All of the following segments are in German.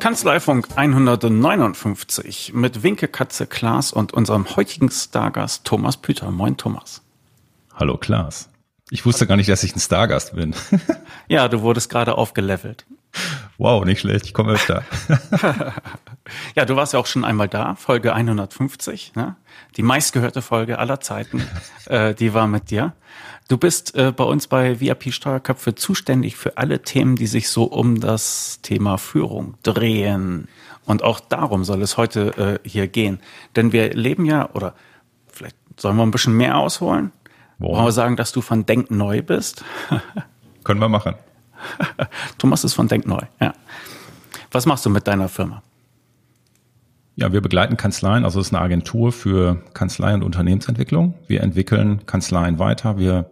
Kanzleifunk 159 mit Winke, Katze, Klaas und unserem heutigen Stargast Thomas Püter. Moin Thomas. Hallo Klaas. Ich wusste gar nicht, dass ich ein Stargast bin. ja, du wurdest gerade aufgelevelt. Wow, nicht schlecht, ich komme öfter. ja, du warst ja auch schon einmal da, Folge 150, ne? die meistgehörte Folge aller Zeiten, äh, die war mit dir. Du bist äh, bei uns bei VIP Steuerköpfe zuständig für alle Themen, die sich so um das Thema Führung drehen. Und auch darum soll es heute äh, hier gehen. Denn wir leben ja, oder vielleicht sollen wir ein bisschen mehr ausholen? Wollen wir sagen, dass du von Denk Neu bist? Können wir machen. Thomas ist von Denk Neu, ja. Was machst du mit deiner Firma? Ja, wir begleiten Kanzleien, also es ist eine Agentur für Kanzlei und Unternehmensentwicklung. Wir entwickeln Kanzleien weiter, wir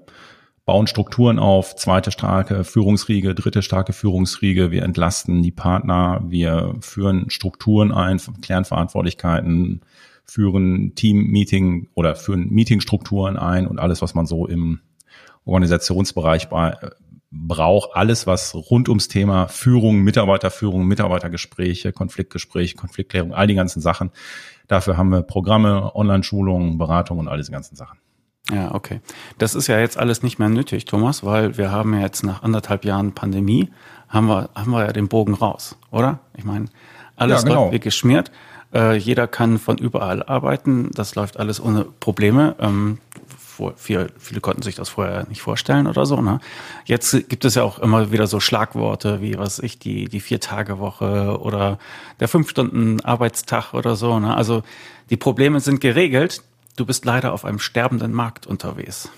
bauen Strukturen auf, zweite starke Führungsriege, dritte starke Führungsriege, wir entlasten die Partner, wir führen Strukturen ein, klären Verantwortlichkeiten, führen Team-Meeting oder führen Meetingstrukturen ein und alles, was man so im Organisationsbereich bei, braucht, alles, was rund ums Thema Führung, Mitarbeiterführung, Mitarbeitergespräche, Konfliktgespräche, Konfliktklärung, all die ganzen Sachen. Dafür haben wir Programme, Online-Schulungen, Beratung und all diese ganzen Sachen. Ja, okay. Das ist ja jetzt alles nicht mehr nötig, Thomas, weil wir haben ja jetzt nach anderthalb Jahren Pandemie, haben wir, haben wir ja den Bogen raus, oder? Ich meine, alles ja, genau. läuft wie geschmiert. Äh, jeder kann von überall arbeiten. Das läuft alles ohne Probleme. Ähm, vor, viele, konnten sich das vorher nicht vorstellen oder so. Ne? Jetzt gibt es ja auch immer wieder so Schlagworte wie was ich die die vier Tage Woche oder der fünf Stunden Arbeitstag oder so. Ne? Also die Probleme sind geregelt. Du bist leider auf einem sterbenden Markt unterwegs.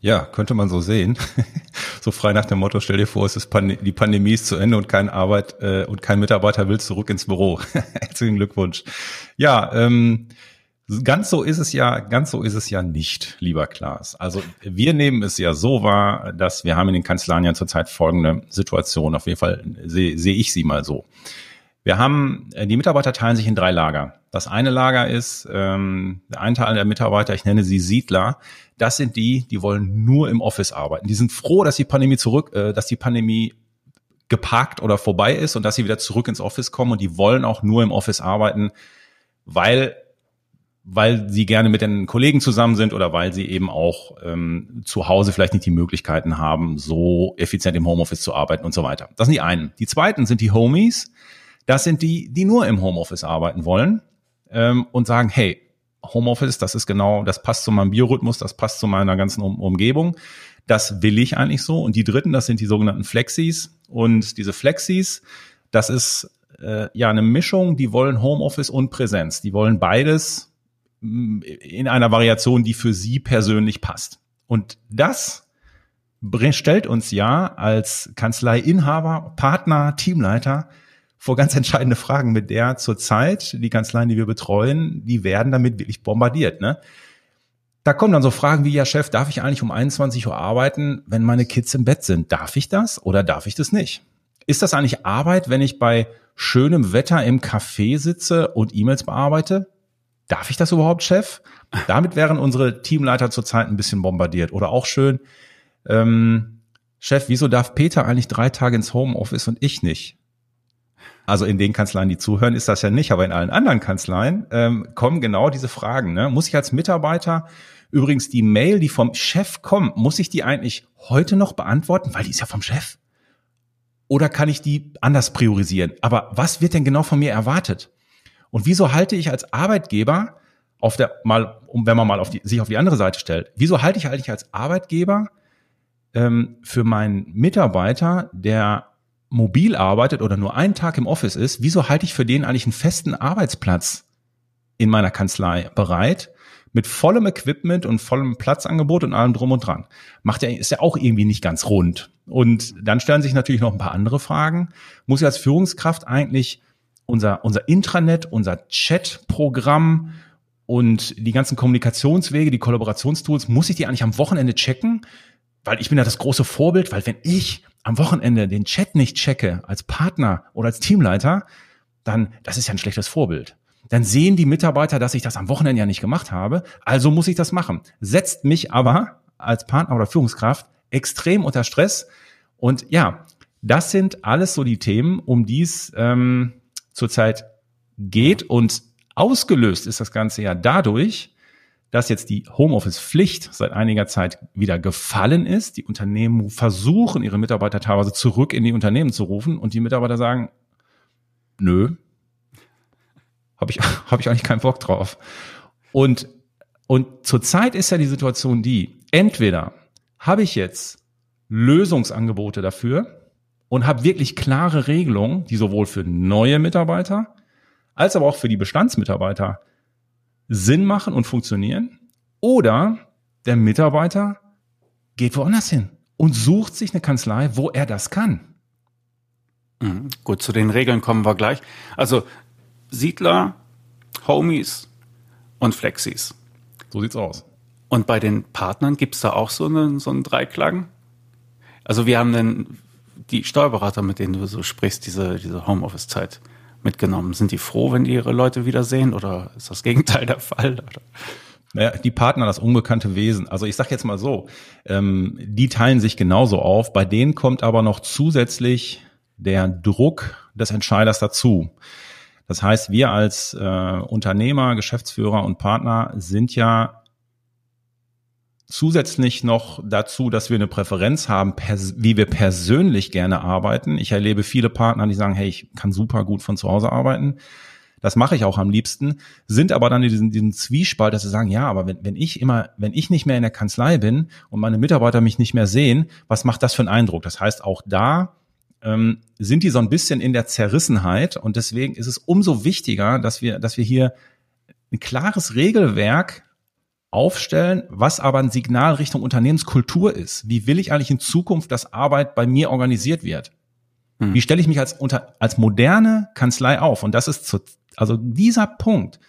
Ja, könnte man so sehen. so frei nach dem Motto, stell dir vor, es ist Pand die Pandemie ist zu Ende und kein Arbeit äh, und kein Mitarbeiter will zurück ins Büro. Herzlichen Glückwunsch. Ja, ähm, Ganz so ist es ja, ganz so ist es ja nicht, lieber Klaas. Also wir nehmen es ja so wahr, dass wir haben in den Kanzleien ja zurzeit folgende Situation. Auf jeden Fall sehe seh ich sie mal so. Wir haben, äh, die Mitarbeiter teilen sich in drei Lager. Das eine Lager ist, ähm, ein Teil der Mitarbeiter, ich nenne sie Siedler, das sind die, die wollen nur im Office arbeiten. Die sind froh, dass die Pandemie zurück, äh, dass die Pandemie geparkt oder vorbei ist und dass sie wieder zurück ins Office kommen und die wollen auch nur im Office arbeiten, weil weil sie gerne mit den Kollegen zusammen sind oder weil sie eben auch ähm, zu Hause vielleicht nicht die Möglichkeiten haben, so effizient im Homeoffice zu arbeiten und so weiter. Das sind die einen. Die zweiten sind die Homies. Das sind die, die nur im Homeoffice arbeiten wollen ähm, und sagen, hey, Homeoffice, das ist genau, das passt zu meinem Biorhythmus, das passt zu meiner ganzen um Umgebung. Das will ich eigentlich so. Und die dritten, das sind die sogenannten Flexis. Und diese Flexis, das ist äh, ja eine Mischung, die wollen Homeoffice und Präsenz. Die wollen beides in einer Variation, die für sie persönlich passt. Und das stellt uns ja als Kanzleiinhaber, Partner, Teamleiter vor ganz entscheidende Fragen, mit der zurzeit die Kanzleien, die wir betreuen, die werden damit wirklich bombardiert. Ne? Da kommen dann so Fragen wie, ja Chef, darf ich eigentlich um 21 Uhr arbeiten, wenn meine Kids im Bett sind? Darf ich das oder darf ich das nicht? Ist das eigentlich Arbeit, wenn ich bei schönem Wetter im Café sitze und E-Mails bearbeite? Darf ich das überhaupt, Chef? Damit wären unsere Teamleiter zurzeit ein bisschen bombardiert. Oder auch schön, ähm, Chef, wieso darf Peter eigentlich drei Tage ins Homeoffice und ich nicht? Also in den Kanzleien, die zuhören, ist das ja nicht, aber in allen anderen Kanzleien ähm, kommen genau diese Fragen. Ne? Muss ich als Mitarbeiter übrigens die Mail, die vom Chef kommt, muss ich die eigentlich heute noch beantworten, weil die ist ja vom Chef? Oder kann ich die anders priorisieren? Aber was wird denn genau von mir erwartet? Und wieso halte ich als Arbeitgeber auf der mal, wenn man mal auf die, sich auf die andere Seite stellt, wieso halte ich eigentlich als Arbeitgeber ähm, für meinen Mitarbeiter, der mobil arbeitet oder nur einen Tag im Office ist, wieso halte ich für den eigentlich einen festen Arbeitsplatz in meiner Kanzlei bereit? Mit vollem Equipment und vollem Platzangebot und allem drum und dran. Macht ja, ist ja auch irgendwie nicht ganz rund. Und dann stellen sich natürlich noch ein paar andere Fragen. Muss ich als Führungskraft eigentlich unser, unser Intranet, unser Chat-Programm und die ganzen Kommunikationswege, die Kollaborationstools, muss ich die eigentlich am Wochenende checken? Weil ich bin ja das große Vorbild, weil wenn ich am Wochenende den Chat nicht checke als Partner oder als Teamleiter, dann das ist ja ein schlechtes Vorbild. Dann sehen die Mitarbeiter, dass ich das am Wochenende ja nicht gemacht habe, also muss ich das machen. Setzt mich aber als Partner oder Führungskraft extrem unter Stress. Und ja, das sind alles so die Themen, um die es ähm, zurzeit geht und ausgelöst ist das Ganze ja dadurch, dass jetzt die Homeoffice-Pflicht seit einiger Zeit wieder gefallen ist. Die Unternehmen versuchen, ihre Mitarbeiter teilweise zurück in die Unternehmen zu rufen und die Mitarbeiter sagen, nö, habe ich, hab ich eigentlich keinen Bock drauf. Und, und zurzeit ist ja die Situation die, entweder habe ich jetzt Lösungsangebote dafür und habe wirklich klare Regelungen, die sowohl für neue Mitarbeiter als aber auch für die Bestandsmitarbeiter Sinn machen und funktionieren. Oder der Mitarbeiter geht woanders hin und sucht sich eine Kanzlei, wo er das kann. Mhm. Gut, zu den Regeln kommen wir gleich. Also Siedler, Homies und Flexis. So sieht's aus. Und bei den Partnern gibt's da auch so, eine, so einen Dreiklang? Also wir haben dann die Steuerberater, mit denen du so sprichst, diese, diese Homeoffice-Zeit mitgenommen. Sind die froh, wenn die ihre Leute wiedersehen oder ist das Gegenteil der Fall? Oder? Naja, die Partner, das unbekannte Wesen. Also ich sage jetzt mal so, ähm, die teilen sich genauso auf. Bei denen kommt aber noch zusätzlich der Druck des Entscheiders dazu. Das heißt, wir als äh, Unternehmer, Geschäftsführer und Partner sind ja zusätzlich noch dazu, dass wir eine Präferenz haben, wie wir persönlich gerne arbeiten. Ich erlebe viele Partner, die sagen, hey, ich kann super gut von zu Hause arbeiten. Das mache ich auch am liebsten, sind aber dann in diesem, diesem Zwiespalt, dass sie sagen, ja, aber wenn, wenn ich immer, wenn ich nicht mehr in der Kanzlei bin und meine Mitarbeiter mich nicht mehr sehen, was macht das für einen Eindruck? Das heißt, auch da ähm, sind die so ein bisschen in der Zerrissenheit und deswegen ist es umso wichtiger, dass wir, dass wir hier ein klares Regelwerk aufstellen, was aber ein Signal Richtung Unternehmenskultur ist. Wie will ich eigentlich in Zukunft, dass Arbeit bei mir organisiert wird? Hm. Wie stelle ich mich als, unter, als moderne Kanzlei auf? Und das ist zu, also dieser Punkt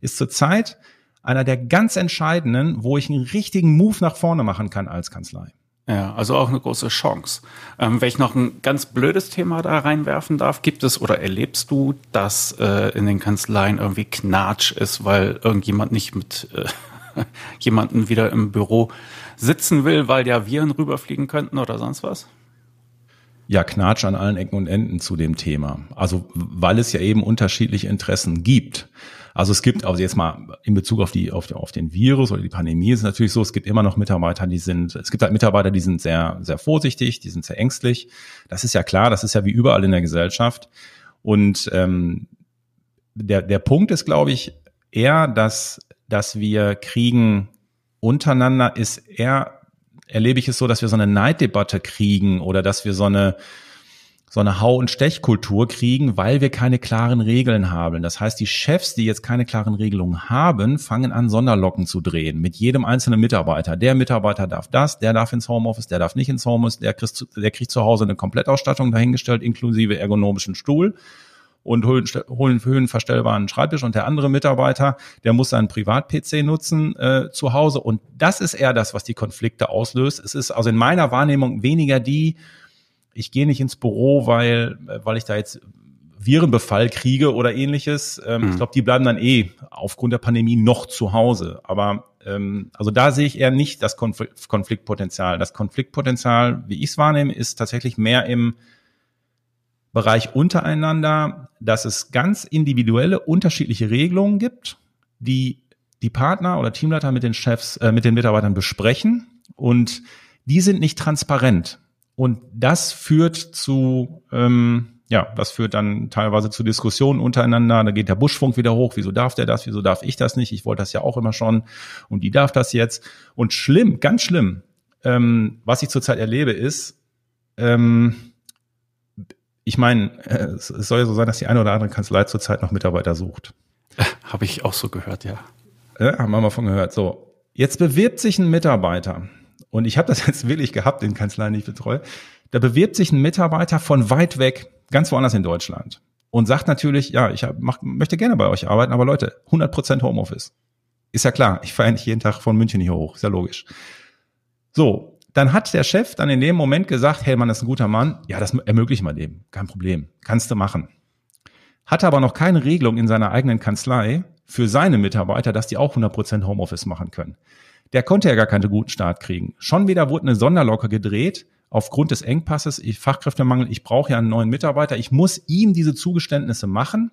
ist zurzeit einer der ganz entscheidenden, wo ich einen richtigen Move nach vorne machen kann als Kanzlei. Ja, also auch eine große Chance. Ähm, wenn ich noch ein ganz blödes Thema da reinwerfen darf, gibt es oder erlebst du, dass äh, in den Kanzleien irgendwie Knatsch ist, weil irgendjemand nicht mit äh, jemanden wieder im Büro sitzen will, weil ja Viren rüberfliegen könnten oder sonst was? Ja, Knatsch an allen Ecken und Enden zu dem Thema. Also, weil es ja eben unterschiedliche Interessen gibt. Also es gibt, also jetzt mal in Bezug auf die, auf, auf den Virus oder die Pandemie ist es natürlich so, es gibt immer noch Mitarbeiter, die sind, es gibt halt Mitarbeiter, die sind sehr, sehr vorsichtig, die sind sehr ängstlich. Das ist ja klar, das ist ja wie überall in der Gesellschaft. Und ähm, der, der Punkt ist, glaube ich, eher, dass, dass wir kriegen untereinander ist eher, erlebe ich es so, dass wir so eine Neiddebatte kriegen oder dass wir so eine, so eine Hau- und Stechkultur kriegen, weil wir keine klaren Regeln haben. Das heißt, die Chefs, die jetzt keine klaren Regelungen haben, fangen an, Sonderlocken zu drehen mit jedem einzelnen Mitarbeiter. Der Mitarbeiter darf das, der darf ins Homeoffice, der darf nicht ins Homeoffice, der kriegt, der kriegt zu Hause eine Komplettausstattung dahingestellt, inklusive ergonomischen Stuhl und holen, holen höhenverstellbaren Schreibtisch und der andere Mitarbeiter, der muss seinen Privat-PC nutzen äh, zu Hause und das ist eher das, was die Konflikte auslöst. Es ist also in meiner Wahrnehmung weniger die, ich gehe nicht ins Büro, weil, weil ich da jetzt Virenbefall kriege oder ähnliches. Ähm, mhm. Ich glaube, die bleiben dann eh aufgrund der Pandemie noch zu Hause. Aber ähm, also da sehe ich eher nicht das Konf Konfliktpotenzial. Das Konfliktpotenzial, wie ich es wahrnehme, ist tatsächlich mehr im Bereich untereinander, dass es ganz individuelle, unterschiedliche Regelungen gibt, die die Partner oder Teamleiter mit den Chefs, äh, mit den Mitarbeitern besprechen und die sind nicht transparent. Und das führt zu, ähm, ja, das führt dann teilweise zu Diskussionen untereinander. Da geht der Buschfunk wieder hoch. Wieso darf der das? Wieso darf ich das nicht? Ich wollte das ja auch immer schon. Und die darf das jetzt. Und schlimm, ganz schlimm, ähm, was ich zurzeit erlebe, ist, ähm, ich meine, äh, es soll ja so sein, dass die eine oder andere Kanzlei zurzeit noch Mitarbeiter sucht. Habe ich auch so gehört, ja. Ja, haben wir mal von gehört. So, jetzt bewirbt sich ein Mitarbeiter und ich habe das jetzt wirklich gehabt in Kanzleien, die ich betreue, da bewirbt sich ein Mitarbeiter von weit weg, ganz woanders in Deutschland und sagt natürlich, ja, ich hab, mach, möchte gerne bei euch arbeiten, aber Leute, 100% Homeoffice. Ist ja klar, ich fahre nicht jeden Tag von München hier hoch, ist ja logisch. So, dann hat der Chef dann in dem Moment gesagt, hey, Mann, das ist ein guter Mann, ja, das ermöglichen wir dem, kein Problem, kannst du machen. Hatte aber noch keine Regelung in seiner eigenen Kanzlei für seine Mitarbeiter, dass die auch 100% Homeoffice machen können. Der konnte ja gar keinen guten Start kriegen. Schon wieder wurde eine Sonderlocke gedreht aufgrund des Engpasses, ich, Fachkräftemangel, ich brauche ja einen neuen Mitarbeiter, ich muss ihm diese Zugeständnisse machen.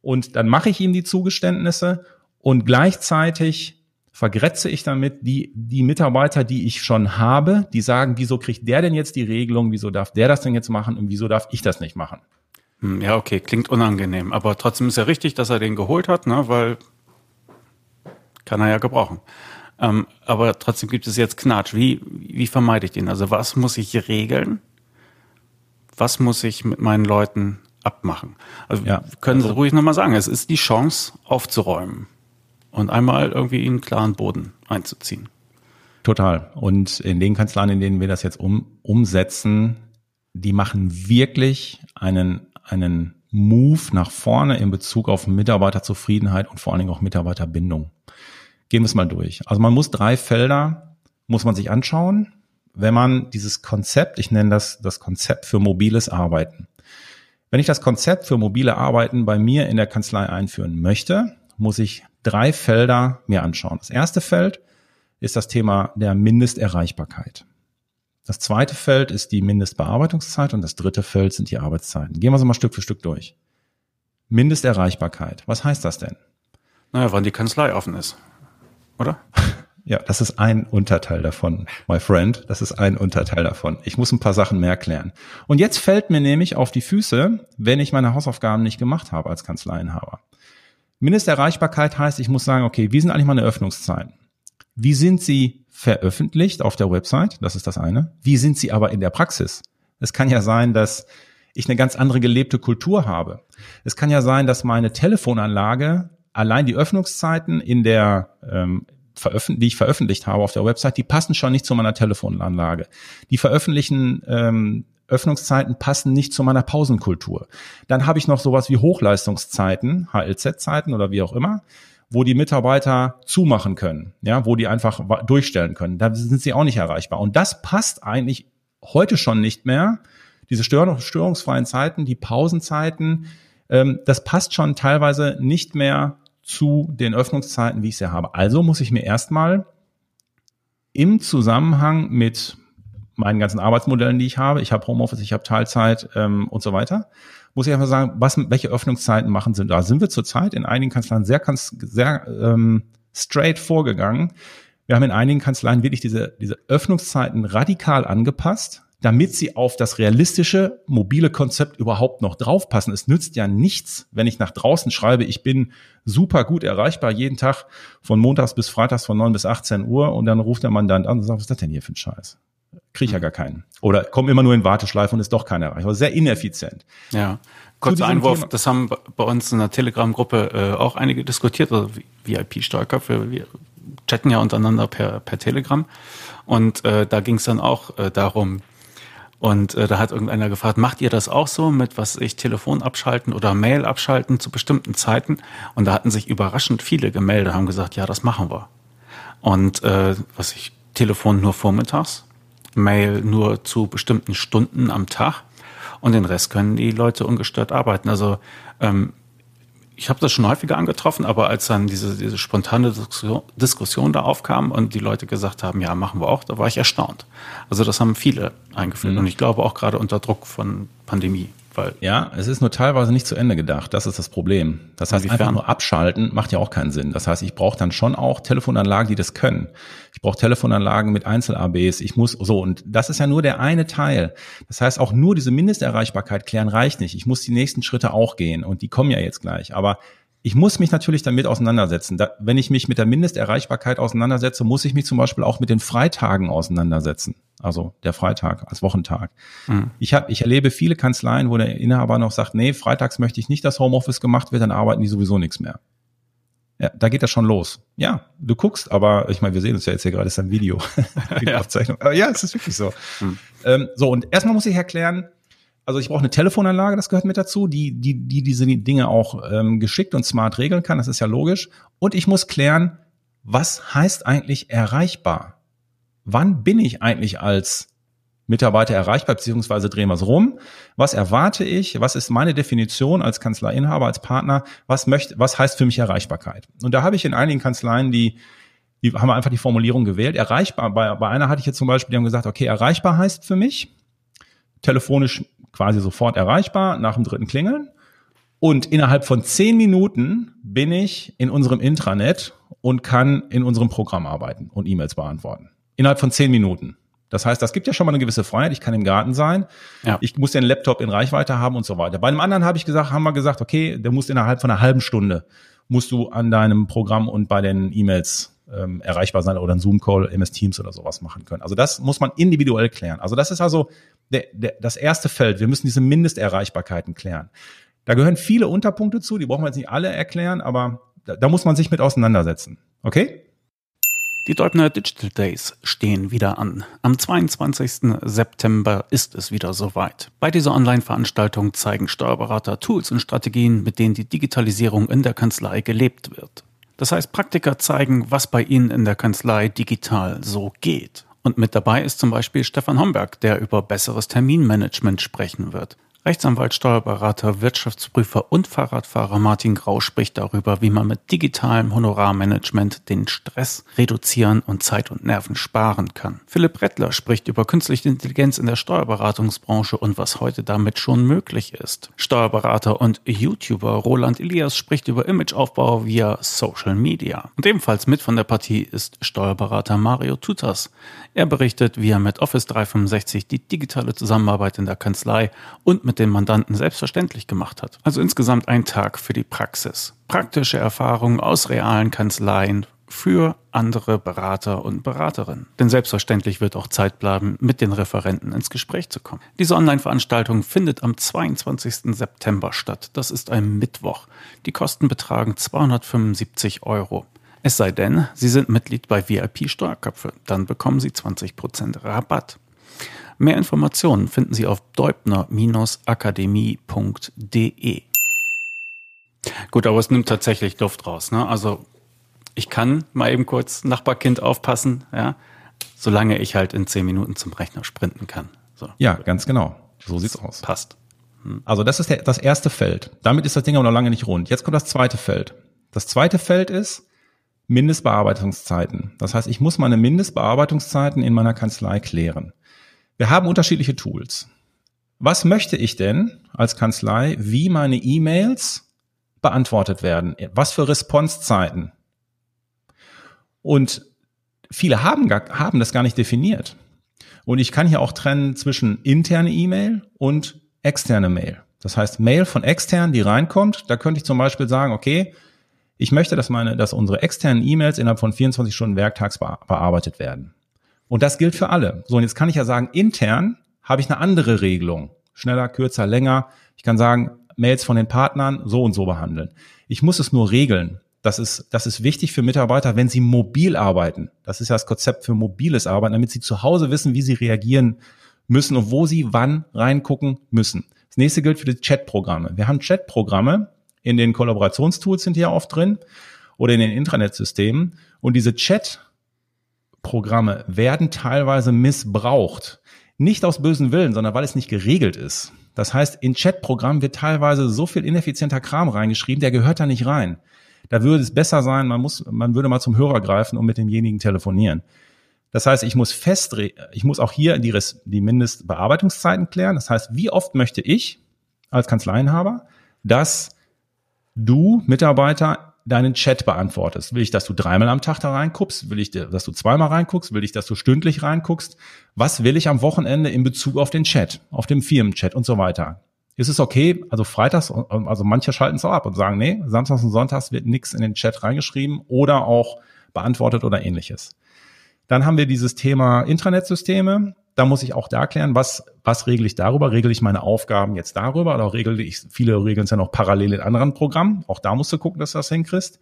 Und dann mache ich ihm die Zugeständnisse. Und gleichzeitig vergrätze ich damit die, die Mitarbeiter, die ich schon habe, die sagen, wieso kriegt der denn jetzt die Regelung, wieso darf der das denn jetzt machen und wieso darf ich das nicht machen? Hm, ja, okay, klingt unangenehm, aber trotzdem ist ja richtig, dass er den geholt hat, ne, weil kann er ja gebrauchen. Ähm, aber trotzdem gibt es jetzt Knatsch. Wie, wie vermeide ich den? Also was muss ich regeln? Was muss ich mit meinen Leuten abmachen? Also ja, können Sie also, ruhig nochmal sagen, es ist die Chance aufzuräumen und einmal irgendwie einen klaren Boden einzuziehen. Total. Und in den Kanzleien, in denen wir das jetzt um, umsetzen, die machen wirklich einen, einen Move nach vorne in Bezug auf Mitarbeiterzufriedenheit und vor allen Dingen auch Mitarbeiterbindung. Gehen wir es mal durch. Also man muss drei Felder, muss man sich anschauen, wenn man dieses Konzept, ich nenne das das Konzept für mobiles Arbeiten. Wenn ich das Konzept für mobile Arbeiten bei mir in der Kanzlei einführen möchte, muss ich drei Felder mir anschauen. Das erste Feld ist das Thema der Mindesterreichbarkeit. Das zweite Feld ist die Mindestbearbeitungszeit und das dritte Feld sind die Arbeitszeiten. Gehen wir so mal Stück für Stück durch. Mindesterreichbarkeit. Was heißt das denn? Naja, wann die Kanzlei offen ist, oder? Ja, das ist ein Unterteil davon, my friend. Das ist ein Unterteil davon. Ich muss ein paar Sachen mehr klären. Und jetzt fällt mir nämlich auf die Füße, wenn ich meine Hausaufgaben nicht gemacht habe als Kanzleienhaber. Mindesterreichbarkeit heißt, ich muss sagen, okay, wie sind eigentlich meine Öffnungszeiten? Wie sind sie veröffentlicht auf der Website? Das ist das eine. Wie sind sie aber in der Praxis? Es kann ja sein, dass ich eine ganz andere gelebte Kultur habe. Es kann ja sein, dass meine Telefonanlage allein die Öffnungszeiten in der ähm, die ich veröffentlicht habe auf der Website, die passen schon nicht zu meiner Telefonanlage. Die veröffentlichen ähm, Öffnungszeiten passen nicht zu meiner Pausenkultur. Dann habe ich noch sowas wie Hochleistungszeiten, HLZ-Zeiten oder wie auch immer, wo die Mitarbeiter zumachen können, ja, wo die einfach durchstellen können. Da sind sie auch nicht erreichbar. Und das passt eigentlich heute schon nicht mehr. Diese störungsfreien Zeiten, die Pausenzeiten, ähm, das passt schon teilweise nicht mehr zu den Öffnungszeiten, wie ich sie habe. Also muss ich mir erstmal im Zusammenhang mit meinen ganzen Arbeitsmodellen, die ich habe, ich habe Homeoffice, ich habe Teilzeit ähm, und so weiter, muss ich einfach sagen, was, welche Öffnungszeiten machen sind. Da sind wir zurzeit in einigen Kanzleien sehr, sehr ähm, straight vorgegangen. Wir haben in einigen Kanzleien wirklich diese, diese Öffnungszeiten radikal angepasst, damit sie auf das realistische mobile Konzept überhaupt noch draufpassen. Es nützt ja nichts, wenn ich nach draußen schreibe, ich bin super gut erreichbar jeden Tag von montags bis freitags von 9 bis 18 Uhr und dann ruft der Mandant an und sagt, was ist das denn hier für ein Scheiß? Kriege ich ja gar keinen. Oder komme immer nur in Warteschleife und ist doch keiner erreicht. Also sehr ineffizient. Ja. Kurzer Einwurf, Thema. das haben bei uns in der Telegram-Gruppe äh, auch einige diskutiert, also VIP-Steuerköpfe, wir chatten ja untereinander per, per Telegram. Und äh, da ging es dann auch äh, darum, und äh, da hat irgendeiner gefragt, macht ihr das auch so mit, was ich Telefon abschalten oder Mail abschalten zu bestimmten Zeiten? Und da hatten sich überraschend viele gemeldet, haben gesagt, ja, das machen wir. Und äh, was ich Telefon nur vormittags, Mail nur zu bestimmten Stunden am Tag und den Rest können die Leute ungestört arbeiten. Also ähm, ich habe das schon häufiger angetroffen, aber als dann diese, diese spontane Diskussion da aufkam und die Leute gesagt haben, ja, machen wir auch, da war ich erstaunt. Also das haben viele eingeführt mhm. und ich glaube auch gerade unter Druck von Pandemie. Weil ja, es ist nur teilweise nicht zu Ende gedacht. Das ist das Problem. Das heißt, einfach nur abschalten macht ja auch keinen Sinn. Das heißt, ich brauche dann schon auch Telefonanlagen, die das können. Ich brauche Telefonanlagen mit Einzel-ABs. Ich muss so und das ist ja nur der eine Teil. Das heißt, auch nur diese Mindesterreichbarkeit klären reicht nicht. Ich muss die nächsten Schritte auch gehen und die kommen ja jetzt gleich. Aber ich muss mich natürlich damit auseinandersetzen. Da, wenn ich mich mit der Mindesterreichbarkeit auseinandersetze, muss ich mich zum Beispiel auch mit den Freitagen auseinandersetzen. Also der Freitag als Wochentag. Mhm. Ich, hab, ich erlebe viele Kanzleien, wo der Inhaber noch sagt, nee, freitags möchte ich nicht, dass Homeoffice gemacht wird, dann arbeiten die sowieso nichts mehr. Ja, da geht das schon los. Ja, du guckst, aber ich meine, wir sehen uns ja jetzt hier gerade, ist ein Video, Videoaufzeichnung. Aber ja, es ist wirklich so. Mhm. Ähm, so, und erstmal muss ich erklären, also ich brauche eine Telefonanlage, das gehört mit dazu, die, die, die diese Dinge auch ähm, geschickt und smart regeln kann, das ist ja logisch. Und ich muss klären, was heißt eigentlich erreichbar? Wann bin ich eigentlich als Mitarbeiter erreichbar, beziehungsweise drehen wir es rum. Was erwarte ich? Was ist meine Definition als Kanzleiinhaber, als Partner? Was möchte, was heißt für mich Erreichbarkeit? Und da habe ich in einigen Kanzleien die die haben einfach die Formulierung gewählt. Erreichbar, bei, bei einer hatte ich jetzt zum Beispiel, die haben gesagt, okay, erreichbar heißt für mich, telefonisch quasi sofort erreichbar, nach dem dritten Klingeln. Und innerhalb von zehn Minuten bin ich in unserem Intranet und kann in unserem Programm arbeiten und E-Mails beantworten. Innerhalb von zehn Minuten. Das heißt, das gibt ja schon mal eine gewisse Freiheit. Ich kann im Garten sein. Ja. Ich muss den Laptop in Reichweite haben und so weiter. Bei einem anderen habe ich gesagt, haben wir gesagt, okay, der muss innerhalb von einer halben Stunde musst du an deinem Programm und bei den E-Mails ähm, erreichbar sein oder ein Zoom-Call, MS Teams oder sowas machen können. Also das muss man individuell klären. Also das ist also der, der, das erste Feld. Wir müssen diese Mindesterreichbarkeiten klären. Da gehören viele Unterpunkte zu, die brauchen wir jetzt nicht alle erklären, aber da, da muss man sich mit auseinandersetzen. Okay? Die Deubner Digital Days stehen wieder an. Am 22. September ist es wieder soweit. Bei dieser Online-Veranstaltung zeigen Steuerberater Tools und Strategien, mit denen die Digitalisierung in der Kanzlei gelebt wird. Das heißt, Praktiker zeigen, was bei ihnen in der Kanzlei digital so geht. Und mit dabei ist zum Beispiel Stefan Homberg, der über besseres Terminmanagement sprechen wird. Rechtsanwalt, Steuerberater, Wirtschaftsprüfer und Fahrradfahrer Martin Grau spricht darüber, wie man mit digitalem Honorarmanagement den Stress reduzieren und Zeit und Nerven sparen kann. Philipp Rettler spricht über künstliche Intelligenz in der Steuerberatungsbranche und was heute damit schon möglich ist. Steuerberater und YouTuber Roland Elias spricht über Imageaufbau via Social Media. Und ebenfalls mit von der Partie ist Steuerberater Mario Tutas. Er berichtet, wie er mit Office 365 die digitale Zusammenarbeit in der Kanzlei und mit den Mandanten selbstverständlich gemacht hat. Also insgesamt ein Tag für die Praxis. Praktische Erfahrungen aus realen Kanzleien für andere Berater und Beraterinnen. Denn selbstverständlich wird auch Zeit bleiben, mit den Referenten ins Gespräch zu kommen. Diese Online-Veranstaltung findet am 22. September statt. Das ist ein Mittwoch. Die Kosten betragen 275 Euro. Es sei denn, Sie sind Mitglied bei VIP Steuerköpfe, dann bekommen Sie 20% Rabatt. Mehr Informationen finden Sie auf deubner-akademie.de. Gut, aber es nimmt tatsächlich Luft raus. Ne? Also ich kann mal eben kurz Nachbarkind aufpassen, ja, solange ich halt in zehn Minuten zum Rechner sprinten kann. So. Ja, ganz genau. So sieht's aus. Passt. Hm. Also das ist der, das erste Feld. Damit ist das Ding aber noch lange nicht rund. Jetzt kommt das zweite Feld. Das zweite Feld ist Mindestbearbeitungszeiten. Das heißt, ich muss meine Mindestbearbeitungszeiten in meiner Kanzlei klären. Wir haben unterschiedliche Tools. Was möchte ich denn als Kanzlei, wie meine E-Mails beantwortet werden? Was für Responsezeiten? Und viele haben, gar, haben das gar nicht definiert. Und ich kann hier auch trennen zwischen interne E-Mail und externe Mail. Das heißt, Mail von extern, die reinkommt, da könnte ich zum Beispiel sagen, okay, ich möchte, dass meine, dass unsere externen E-Mails innerhalb von 24 Stunden Werktags bearbeitet werden. Und das gilt für alle. So, und jetzt kann ich ja sagen, intern habe ich eine andere Regelung. Schneller, kürzer, länger. Ich kann sagen, Mails von den Partnern so und so behandeln. Ich muss es nur regeln. Das ist, das ist wichtig für Mitarbeiter, wenn sie mobil arbeiten. Das ist ja das Konzept für mobiles Arbeiten, damit sie zu Hause wissen, wie sie reagieren müssen und wo sie wann reingucken müssen. Das nächste gilt für die Chatprogramme. Wir haben Chatprogramme in den Kollaborationstools sind ja oft drin oder in den Intranet-Systemen und diese Chat Programme werden teilweise missbraucht. Nicht aus bösen Willen, sondern weil es nicht geregelt ist. Das heißt, in Chatprogrammen wird teilweise so viel ineffizienter Kram reingeschrieben, der gehört da nicht rein. Da würde es besser sein, man muss, man würde mal zum Hörer greifen und mit demjenigen telefonieren. Das heißt, ich muss fest, ich muss auch hier die, die Mindestbearbeitungszeiten klären. Das heißt, wie oft möchte ich als Kanzleienhaber, dass du Mitarbeiter deinen Chat beantwortest. Will ich, dass du dreimal am Tag da reinguckst? Will ich, dass du zweimal reinguckst? Will ich, dass du stündlich reinguckst? Was will ich am Wochenende in Bezug auf den Chat, auf dem Firmenchat und so weiter? Ist es okay? Also freitags, also manche schalten es auch ab und sagen, nee, samstags und sonntags wird nichts in den Chat reingeschrieben oder auch beantwortet oder ähnliches. Dann haben wir dieses Thema Intranet-Systeme da muss ich auch da klären, was, was regle ich darüber? Regle ich meine Aufgaben jetzt darüber oder regle ich, viele regeln es ja noch parallel in anderen Programmen. Auch da musst du gucken, dass du das hinkriegst.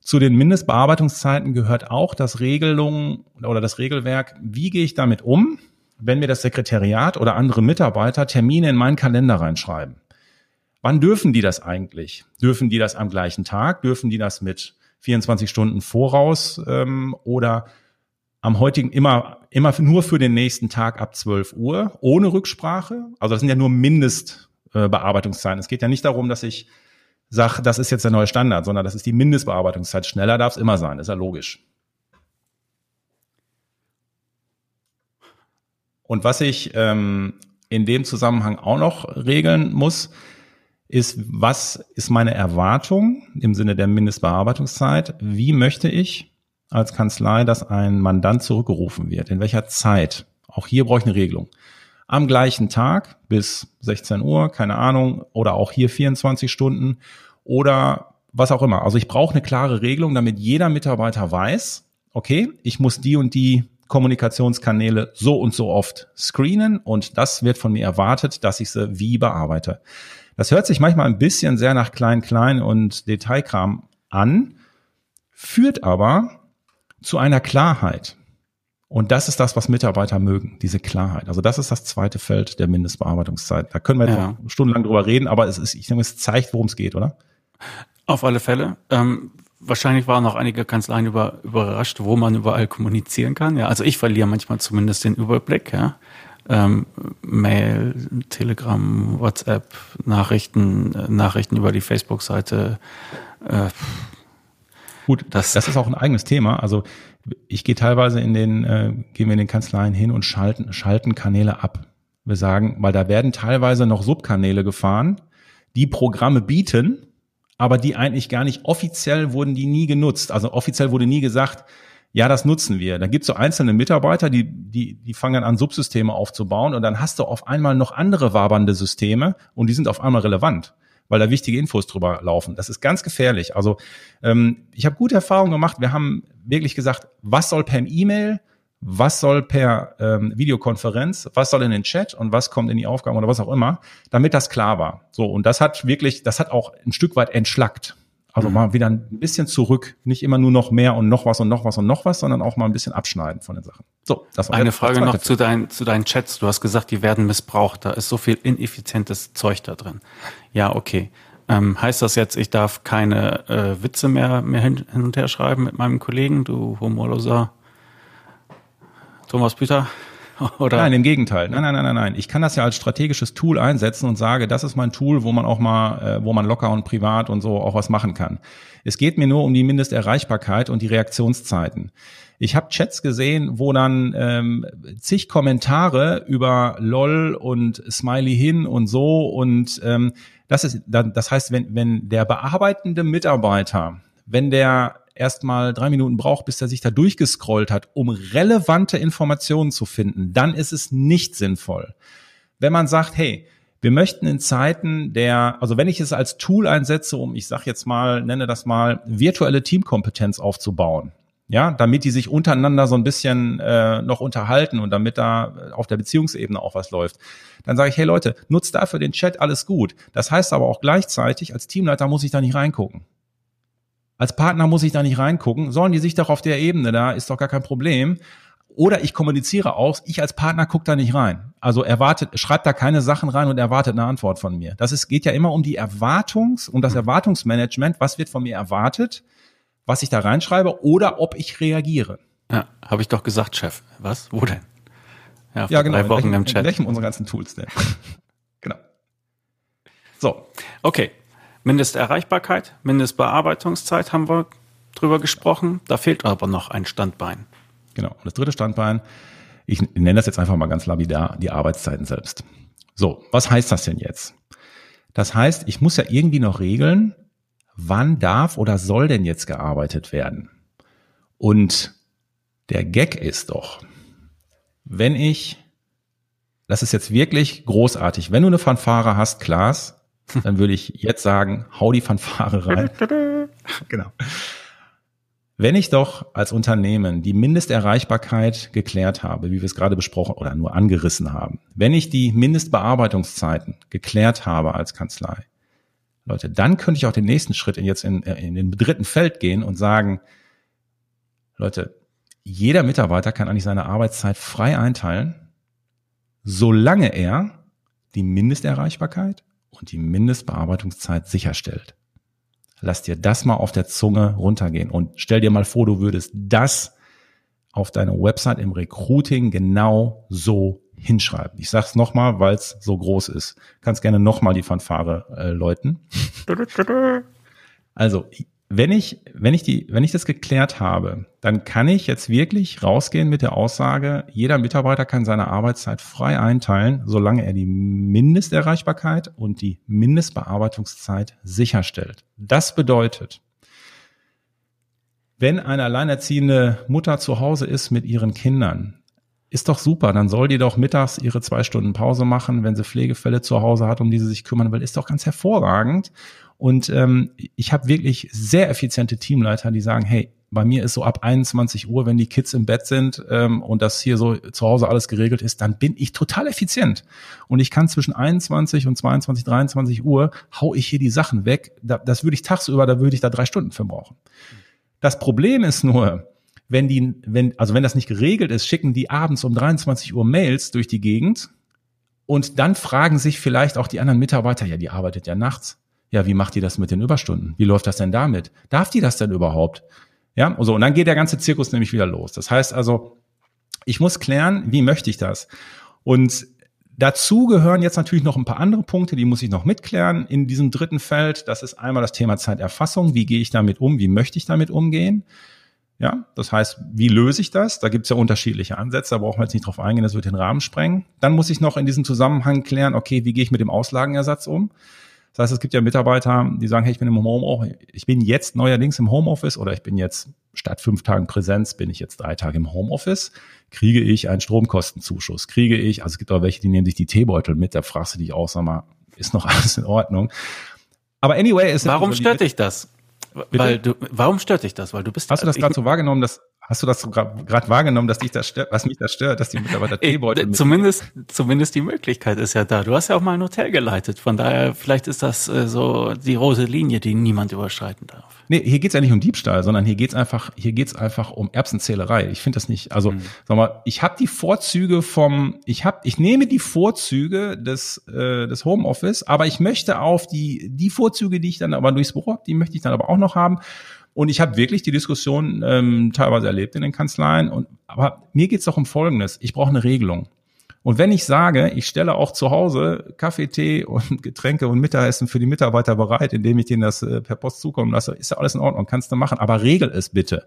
Zu den Mindestbearbeitungszeiten gehört auch das Regelung oder das Regelwerk, wie gehe ich damit um, wenn mir das Sekretariat oder andere Mitarbeiter Termine in meinen Kalender reinschreiben. Wann dürfen die das eigentlich? Dürfen die das am gleichen Tag? Dürfen die das mit 24 Stunden voraus ähm, oder am heutigen immer, immer nur für den nächsten Tag ab 12 Uhr, ohne Rücksprache. Also das sind ja nur Mindestbearbeitungszeiten. Äh, es geht ja nicht darum, dass ich sage, das ist jetzt der neue Standard, sondern das ist die Mindestbearbeitungszeit. Schneller darf es immer sein, ist ja logisch. Und was ich ähm, in dem Zusammenhang auch noch regeln muss, ist, was ist meine Erwartung im Sinne der Mindestbearbeitungszeit? Wie möchte ich als Kanzlei, dass ein Mandant zurückgerufen wird? In welcher Zeit? Auch hier brauche ich eine Regelung. Am gleichen Tag bis 16 Uhr, keine Ahnung, oder auch hier 24 Stunden oder was auch immer. Also ich brauche eine klare Regelung, damit jeder Mitarbeiter weiß, okay, ich muss die und die Kommunikationskanäle so und so oft screenen und das wird von mir erwartet, dass ich sie wie bearbeite. Das hört sich manchmal ein bisschen sehr nach klein, klein und Detailkram an, führt aber zu einer Klarheit. Und das ist das, was Mitarbeiter mögen, diese Klarheit. Also das ist das zweite Feld der Mindestbearbeitungszeit. Da können wir jetzt ja. stundenlang drüber reden, aber es ist, ich denke, es zeigt, worum es geht, oder? Auf alle Fälle. Ähm, wahrscheinlich waren auch einige Kanzleien über, überrascht, wo man überall kommunizieren kann. Ja, also ich verliere manchmal zumindest den Überblick. Ja, ähm, Mail, Telegram, WhatsApp, Nachrichten, äh, Nachrichten über die Facebook-Seite. Äh, Gut, das, das ist auch ein eigenes Thema. Also ich gehe teilweise in den, äh, gehen wir in den Kanzleien hin und schalten, schalten Kanäle ab. Wir sagen, weil da werden teilweise noch Subkanäle gefahren, die Programme bieten, aber die eigentlich gar nicht offiziell wurden die nie genutzt. Also offiziell wurde nie gesagt, ja, das nutzen wir. Dann gibt es so einzelne Mitarbeiter, die, die, die fangen an, Subsysteme aufzubauen und dann hast du auf einmal noch andere wabernde Systeme und die sind auf einmal relevant, weil da wichtige Infos drüber laufen. Das ist ganz gefährlich. Also ähm, ich habe gute Erfahrungen gemacht. Wir haben wirklich gesagt, was soll per E-Mail, was soll per ähm, Videokonferenz, was soll in den Chat und was kommt in die Aufgaben oder was auch immer, damit das klar war. So, und das hat wirklich, das hat auch ein Stück weit entschlackt. Also mhm. mal wieder ein bisschen zurück, nicht immer nur noch mehr und noch was und noch was und noch was, sondern auch mal ein bisschen abschneiden von den Sachen. So, das war eine Frage noch zu, dein, zu deinen Chats. Du hast gesagt, die werden missbraucht. Da ist so viel ineffizientes Zeug da drin. Ja, okay. Ähm, heißt das jetzt, ich darf keine äh, Witze mehr, mehr hin, hin und her schreiben mit meinem Kollegen, du humorloser Thomas Peter? Oder? Nein, im Gegenteil. Nein, nein, nein, nein, nein. Ich kann das ja als strategisches Tool einsetzen und sage, das ist mein Tool, wo man auch mal, äh, wo man locker und privat und so auch was machen kann. Es geht mir nur um die Mindesterreichbarkeit und die Reaktionszeiten. Ich habe Chats gesehen, wo dann ähm, zig Kommentare über LOL und Smiley hin und so und ähm, das ist, das heißt, wenn, wenn der bearbeitende Mitarbeiter, wenn der erstmal drei Minuten braucht, bis er sich da durchgescrollt hat, um relevante Informationen zu finden, dann ist es nicht sinnvoll. Wenn man sagt, hey, wir möchten in Zeiten der, also wenn ich es als Tool einsetze, um, ich sag jetzt mal, nenne das mal, virtuelle Teamkompetenz aufzubauen, ja, damit die sich untereinander so ein bisschen äh, noch unterhalten und damit da auf der Beziehungsebene auch was läuft, dann sage ich, hey Leute, nutzt dafür den Chat, alles gut. Das heißt aber auch gleichzeitig, als Teamleiter muss ich da nicht reingucken. Als Partner muss ich da nicht reingucken. Sollen die sich doch auf der Ebene, da ist doch gar kein Problem. Oder ich kommuniziere auch, ich als Partner gucke da nicht rein. Also erwartet, schreibt da keine Sachen rein und erwartet eine Antwort von mir. Das ist, geht ja immer um die Erwartungs, um das mhm. Erwartungsmanagement. Was wird von mir erwartet? Was ich da reinschreibe oder ob ich reagiere. Ja, habe ich doch gesagt, Chef. Was? Wo denn? Ja, ja genau. Drei Wochen in welchem, im Chat. In welchem unserer ganzen Tools denn? genau. So. Okay. Mindesterreichbarkeit, Mindestbearbeitungszeit haben wir drüber gesprochen. Da fehlt aber noch ein Standbein. Genau. Und das dritte Standbein, ich nenne das jetzt einfach mal ganz lapidar, die Arbeitszeiten selbst. So, was heißt das denn jetzt? Das heißt, ich muss ja irgendwie noch regeln, wann darf oder soll denn jetzt gearbeitet werden? Und der Gag ist doch, wenn ich, das ist jetzt wirklich großartig, wenn du eine Fanfare hast, Klaas, dann würde ich jetzt sagen, hau die Fanfare rein. genau. Wenn ich doch als Unternehmen die Mindesterreichbarkeit geklärt habe, wie wir es gerade besprochen oder nur angerissen haben, wenn ich die Mindestbearbeitungszeiten geklärt habe als Kanzlei, Leute, dann könnte ich auch den nächsten Schritt jetzt in, in den dritten Feld gehen und sagen, Leute, jeder Mitarbeiter kann eigentlich seine Arbeitszeit frei einteilen, solange er die Mindesterreichbarkeit und die Mindestbearbeitungszeit sicherstellt. Lass dir das mal auf der Zunge runtergehen und stell dir mal vor, du würdest das auf deine Website im Recruiting genau so hinschreiben. Ich sag's nochmal, weil es so groß ist. Kannst gerne nochmal die Fanfare äh, läuten. also, wenn ich, wenn ich die, wenn ich das geklärt habe, dann kann ich jetzt wirklich rausgehen mit der Aussage, jeder Mitarbeiter kann seine Arbeitszeit frei einteilen, solange er die Mindesterreichbarkeit und die Mindestbearbeitungszeit sicherstellt. Das bedeutet, wenn eine alleinerziehende Mutter zu Hause ist mit ihren Kindern, ist doch super, dann soll die doch mittags ihre zwei Stunden Pause machen, wenn sie Pflegefälle zu Hause hat, um die sie sich kümmern will, ist doch ganz hervorragend. Und ähm, ich habe wirklich sehr effiziente Teamleiter, die sagen, hey, bei mir ist so ab 21 Uhr, wenn die Kids im Bett sind ähm, und das hier so zu Hause alles geregelt ist, dann bin ich total effizient. Und ich kann zwischen 21 und 22, 23 Uhr hau ich hier die Sachen weg. Da, das würde ich tagsüber, da würde ich da drei Stunden für brauchen. Das Problem ist nur, wenn die, wenn, also wenn das nicht geregelt ist, schicken die abends um 23 Uhr Mails durch die Gegend und dann fragen sich vielleicht auch die anderen Mitarbeiter, ja, die arbeitet ja nachts ja, wie macht die das mit den Überstunden? Wie läuft das denn damit? Darf die das denn überhaupt? Ja, und so, und dann geht der ganze Zirkus nämlich wieder los. Das heißt also, ich muss klären, wie möchte ich das? Und dazu gehören jetzt natürlich noch ein paar andere Punkte, die muss ich noch mitklären in diesem dritten Feld. Das ist einmal das Thema Zeiterfassung. Wie gehe ich damit um? Wie möchte ich damit umgehen? Ja, das heißt, wie löse ich das? Da gibt es ja unterschiedliche Ansätze, da brauchen wir jetzt nicht drauf eingehen, das wird den Rahmen sprengen. Dann muss ich noch in diesem Zusammenhang klären, okay, wie gehe ich mit dem Auslagenersatz um? Das heißt, es gibt ja Mitarbeiter, die sagen, hey, ich bin im Homeoffice, ich bin jetzt neuerdings im Homeoffice oder ich bin jetzt statt fünf Tagen Präsenz, bin ich jetzt drei Tage im Homeoffice, kriege ich einen Stromkostenzuschuss, kriege ich, also es gibt auch welche, die nehmen sich die Teebeutel mit, da fragst du dich auch, sag mal, ist noch alles in Ordnung? Aber anyway, ist Warum stört dich das? Bitte? Weil du, warum stört dich das? Weil du bist. Hast du das gerade so wahrgenommen, dass Hast du das gerade wahrgenommen, dass dich das stört, was mich das stört, dass die Mitarbeiter Teebeutel Zumindest, zumindest die Möglichkeit ist ja da. Du hast ja auch mal ein Hotel geleitet. Von daher, vielleicht ist das äh, so die rote Linie, die niemand überschreiten darf. Nee, hier geht's ja nicht um Diebstahl, sondern hier geht's einfach, hier geht's einfach um Erbsenzählerei. Ich finde das nicht, also mhm. sag mal, ich habe die Vorzüge vom, ich habe, ich nehme die Vorzüge des, äh, des Homeoffice, aber ich möchte auf die, die Vorzüge, die ich dann aber durchs Büro habe, die möchte ich dann aber auch noch haben. Und ich habe wirklich die Diskussion ähm, teilweise erlebt in den Kanzleien. Und, aber mir geht's doch um Folgendes. Ich brauche eine Regelung. Und wenn ich sage, ich stelle auch zu Hause Kaffee, Tee und Getränke und Mittagessen für die Mitarbeiter bereit, indem ich denen das äh, per Post zukommen lasse, ist ja alles in Ordnung, kannst du machen, aber regel es bitte.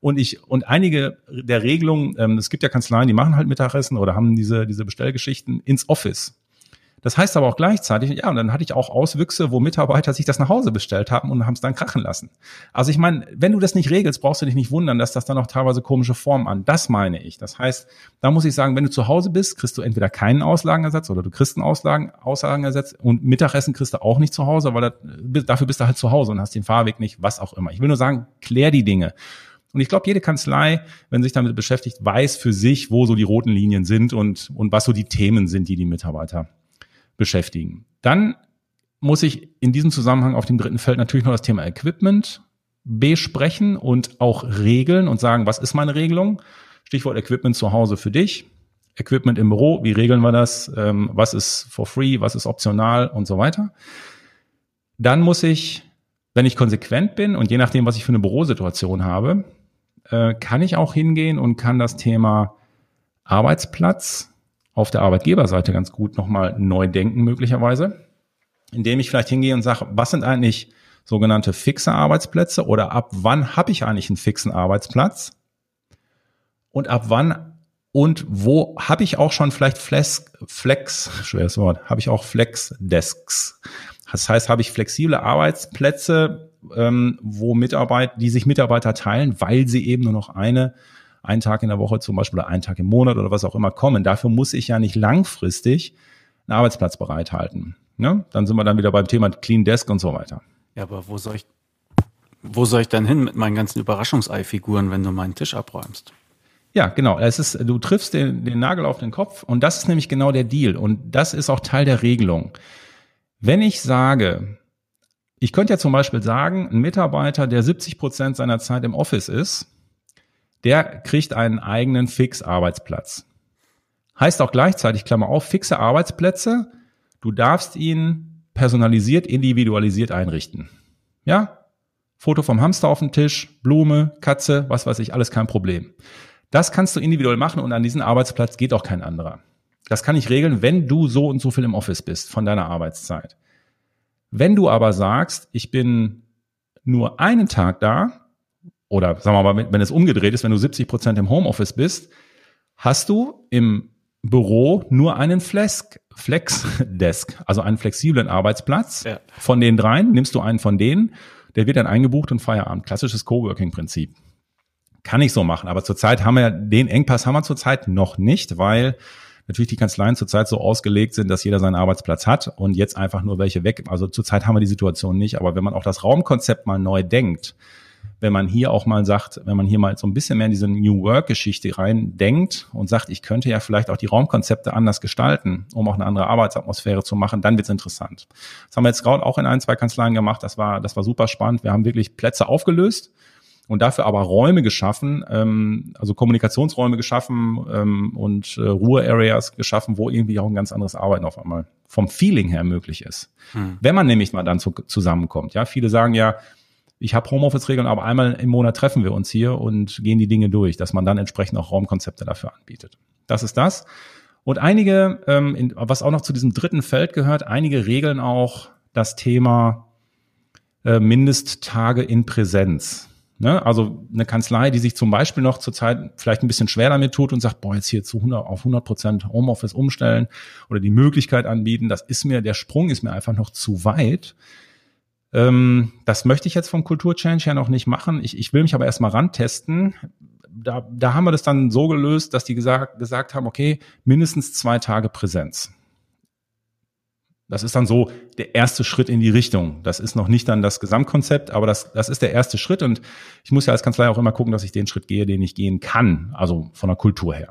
Und ich, und einige der Regelungen, ähm, es gibt ja Kanzleien, die machen halt Mittagessen oder haben diese, diese Bestellgeschichten ins Office. Das heißt aber auch gleichzeitig, ja, und dann hatte ich auch Auswüchse, wo Mitarbeiter sich das nach Hause bestellt haben und haben es dann krachen lassen. Also ich meine, wenn du das nicht regelst, brauchst du dich nicht wundern, dass das dann auch teilweise komische Formen an. Das meine ich. Das heißt, da muss ich sagen, wenn du zu Hause bist, kriegst du entweder keinen Auslagenersatz oder du kriegst einen Auslagen, Auslagenersatz und Mittagessen kriegst du auch nicht zu Hause, weil das, dafür bist du halt zu Hause und hast den Fahrweg nicht, was auch immer. Ich will nur sagen, klär die Dinge. Und ich glaube, jede Kanzlei, wenn sich damit beschäftigt, weiß für sich, wo so die roten Linien sind und, und was so die Themen sind, die die Mitarbeiter beschäftigen. Dann muss ich in diesem Zusammenhang auf dem dritten Feld natürlich noch das Thema Equipment besprechen und auch regeln und sagen, was ist meine Regelung? Stichwort Equipment zu Hause für dich. Equipment im Büro, wie regeln wir das? Ähm, was ist for free, was ist optional und so weiter. Dann muss ich, wenn ich konsequent bin und je nachdem, was ich für eine Bürosituation habe, äh, kann ich auch hingehen und kann das Thema Arbeitsplatz auf der Arbeitgeberseite ganz gut nochmal neu denken möglicherweise, indem ich vielleicht hingehe und sage, was sind eigentlich sogenannte fixe Arbeitsplätze oder ab wann habe ich eigentlich einen fixen Arbeitsplatz und ab wann und wo habe ich auch schon vielleicht Flex, Flex, schweres Wort, habe ich auch Flex-Desks. Das heißt, habe ich flexible Arbeitsplätze, ähm, wo Mitarbeiter, die sich Mitarbeiter teilen, weil sie eben nur noch eine einen Tag in der Woche zum Beispiel oder einen Tag im Monat oder was auch immer kommen. Dafür muss ich ja nicht langfristig einen Arbeitsplatz bereithalten. Ne? Dann sind wir dann wieder beim Thema Clean Desk und so weiter. Ja, aber wo soll ich, wo soll ich denn hin mit meinen ganzen Überraschungsei-Figuren, wenn du meinen Tisch abräumst? Ja, genau. Es ist, du triffst den, den Nagel auf den Kopf und das ist nämlich genau der Deal und das ist auch Teil der Regelung. Wenn ich sage, ich könnte ja zum Beispiel sagen, ein Mitarbeiter, der 70 Prozent seiner Zeit im Office ist, der kriegt einen eigenen Fix-Arbeitsplatz. Heißt auch gleichzeitig, Klammer auf, fixe Arbeitsplätze, du darfst ihn personalisiert, individualisiert einrichten. Ja? Foto vom Hamster auf dem Tisch, Blume, Katze, was weiß ich, alles kein Problem. Das kannst du individuell machen und an diesen Arbeitsplatz geht auch kein anderer. Das kann ich regeln, wenn du so und so viel im Office bist von deiner Arbeitszeit. Wenn du aber sagst, ich bin nur einen Tag da, oder sagen wir mal, wenn es umgedreht ist, wenn du 70 Prozent im Homeoffice bist, hast du im Büro nur einen Flex, Flex-Desk, also einen flexiblen Arbeitsplatz. Ja. Von den dreien nimmst du einen von denen, der wird dann eingebucht und Feierabend. Klassisches Coworking-Prinzip. Kann ich so machen, aber zurzeit haben wir den Engpass haben wir zurzeit noch nicht, weil natürlich die Kanzleien zurzeit so ausgelegt sind, dass jeder seinen Arbeitsplatz hat und jetzt einfach nur welche weg. Also zurzeit haben wir die Situation nicht, aber wenn man auch das Raumkonzept mal neu denkt, wenn man hier auch mal sagt, wenn man hier mal so ein bisschen mehr in diese New Work-Geschichte rein denkt und sagt, ich könnte ja vielleicht auch die Raumkonzepte anders gestalten, um auch eine andere Arbeitsatmosphäre zu machen, dann wird es interessant. Das haben wir jetzt gerade auch in ein, zwei Kanzleien gemacht. Das war, das war super spannend. Wir haben wirklich Plätze aufgelöst und dafür aber Räume geschaffen, ähm, also Kommunikationsräume geschaffen ähm, und äh, Ruhe-Areas geschaffen, wo irgendwie auch ein ganz anderes Arbeiten auf einmal vom Feeling her möglich ist. Hm. Wenn man nämlich mal dann zu, zusammenkommt. Ja, viele sagen ja, ich habe Homeoffice-Regeln, aber einmal im Monat treffen wir uns hier und gehen die Dinge durch, dass man dann entsprechend auch Raumkonzepte dafür anbietet. Das ist das. Und einige, ähm, in, was auch noch zu diesem dritten Feld gehört, einige regeln auch das Thema äh, Mindesttage in Präsenz. Ne? Also eine Kanzlei, die sich zum Beispiel noch zurzeit vielleicht ein bisschen schwer damit tut und sagt, boah, jetzt hier zu 100, auf 100 Prozent Homeoffice umstellen oder die Möglichkeit anbieten, das ist mir, der Sprung ist mir einfach noch zu weit. Ähm, das möchte ich jetzt vom Kulturchange her noch nicht machen. Ich, ich will mich aber erstmal rantesten. Da, da haben wir das dann so gelöst, dass die gesagt, gesagt haben, okay, mindestens zwei Tage Präsenz. Das ist dann so der erste Schritt in die Richtung. Das ist noch nicht dann das Gesamtkonzept, aber das, das ist der erste Schritt. Und ich muss ja als Kanzlei auch immer gucken, dass ich den Schritt gehe, den ich gehen kann. Also von der Kultur her.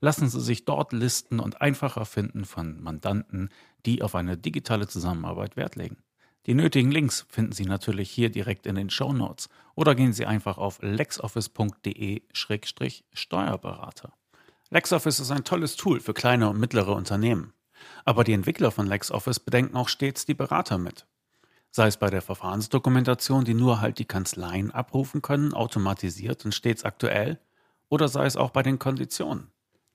Lassen Sie sich dort listen und einfacher finden von Mandanten, die auf eine digitale Zusammenarbeit Wert legen. Die nötigen Links finden Sie natürlich hier direkt in den Show Notes oder gehen Sie einfach auf lexoffice.de-steuerberater. LexOffice ist ein tolles Tool für kleine und mittlere Unternehmen. Aber die Entwickler von LexOffice bedenken auch stets die Berater mit sei es bei der Verfahrensdokumentation, die nur halt die Kanzleien abrufen können, automatisiert und stets aktuell, oder sei es auch bei den Konditionen.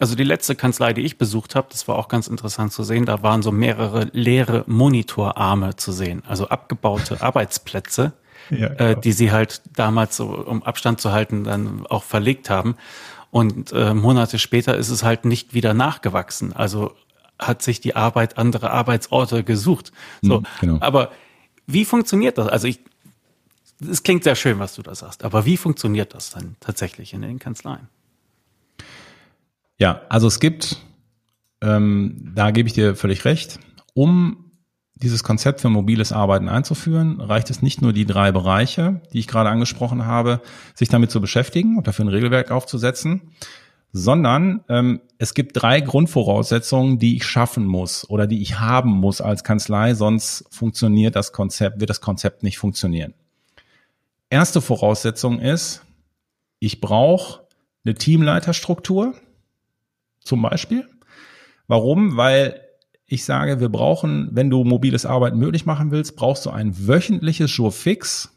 Also die letzte Kanzlei, die ich besucht habe, das war auch ganz interessant zu sehen, da waren so mehrere leere Monitorarme zu sehen, also abgebaute Arbeitsplätze, ja, äh, die sie halt damals so, um Abstand zu halten, dann auch verlegt haben. Und äh, Monate später ist es halt nicht wieder nachgewachsen. Also hat sich die Arbeit andere Arbeitsorte gesucht. So, mhm, genau. aber wie funktioniert das? Also ich, es klingt sehr schön, was du da sagst, aber wie funktioniert das dann tatsächlich in den Kanzleien? Ja, also es gibt, ähm, da gebe ich dir völlig recht, um dieses Konzept für mobiles Arbeiten einzuführen, reicht es nicht nur die drei Bereiche, die ich gerade angesprochen habe, sich damit zu beschäftigen und dafür ein Regelwerk aufzusetzen, sondern ähm, es gibt drei Grundvoraussetzungen, die ich schaffen muss oder die ich haben muss als Kanzlei, sonst funktioniert das Konzept, wird das Konzept nicht funktionieren. Erste Voraussetzung ist, ich brauche eine Teamleiterstruktur, zum Beispiel. Warum? Weil ich sage, wir brauchen, wenn du mobiles Arbeiten möglich machen willst, brauchst du ein wöchentliches Jour fix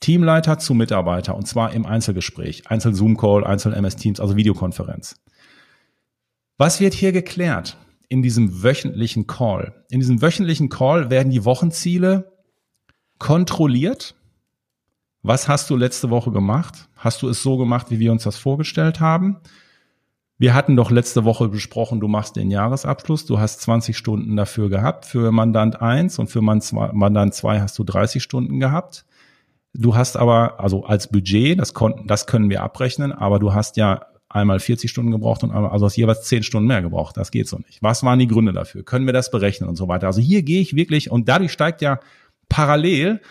Teamleiter zu Mitarbeiter und zwar im Einzelgespräch, Einzel Zoom Call, Einzel MS Teams, also Videokonferenz. Was wird hier geklärt in diesem wöchentlichen Call? In diesem wöchentlichen Call werden die Wochenziele kontrolliert. Was hast du letzte Woche gemacht? Hast du es so gemacht, wie wir uns das vorgestellt haben? Wir hatten doch letzte Woche besprochen, du machst den Jahresabschluss, du hast 20 Stunden dafür gehabt, für Mandant 1 und für Mandant 2 hast du 30 Stunden gehabt. Du hast aber, also als Budget, das konnten, das können wir abrechnen, aber du hast ja einmal 40 Stunden gebraucht und einmal, also hast jeweils 10 Stunden mehr gebraucht. Das geht so nicht. Was waren die Gründe dafür? Können wir das berechnen und so weiter? Also hier gehe ich wirklich und dadurch steigt ja parallel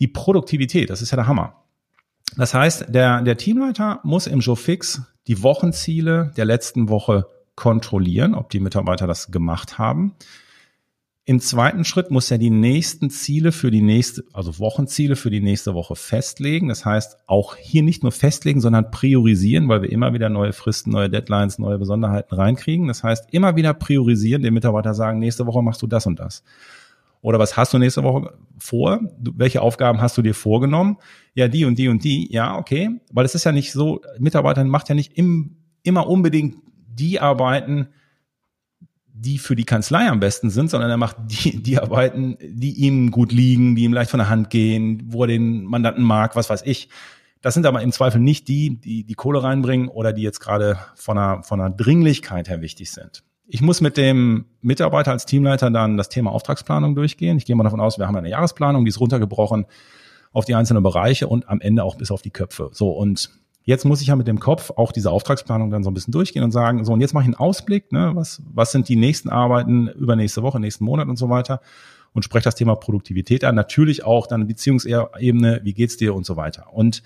die Produktivität. Das ist ja der Hammer. Das heißt, der, der Teamleiter muss im Joe Fix die Wochenziele der letzten Woche kontrollieren, ob die Mitarbeiter das gemacht haben. Im zweiten Schritt muss er die nächsten Ziele für die nächste, also Wochenziele für die nächste Woche festlegen. Das heißt, auch hier nicht nur festlegen, sondern priorisieren, weil wir immer wieder neue Fristen, neue Deadlines, neue Besonderheiten reinkriegen. Das heißt, immer wieder priorisieren, den Mitarbeiter sagen, nächste Woche machst du das und das. Oder was hast du nächste Woche vor? Welche Aufgaben hast du dir vorgenommen? Ja, die und die und die. Ja, okay. Weil es ist ja nicht so, Mitarbeiter macht ja nicht im, immer unbedingt die Arbeiten, die für die Kanzlei am besten sind, sondern er macht die, die Arbeiten, die ihm gut liegen, die ihm leicht von der Hand gehen, wo er den Mandanten mag, was weiß ich. Das sind aber im Zweifel nicht die, die die Kohle reinbringen oder die jetzt gerade von einer, von einer Dringlichkeit her wichtig sind. Ich muss mit dem Mitarbeiter als Teamleiter dann das Thema Auftragsplanung durchgehen. Ich gehe mal davon aus, wir haben eine Jahresplanung, die ist runtergebrochen auf die einzelnen Bereiche und am Ende auch bis auf die Köpfe. So, und jetzt muss ich ja mit dem Kopf auch diese Auftragsplanung dann so ein bisschen durchgehen und sagen, so, und jetzt mache ich einen Ausblick, ne, was, was sind die nächsten Arbeiten übernächste Woche, nächsten Monat und so weiter und spreche das Thema Produktivität an. Natürlich auch dann Beziehungsebene, wie geht's dir und so weiter. Und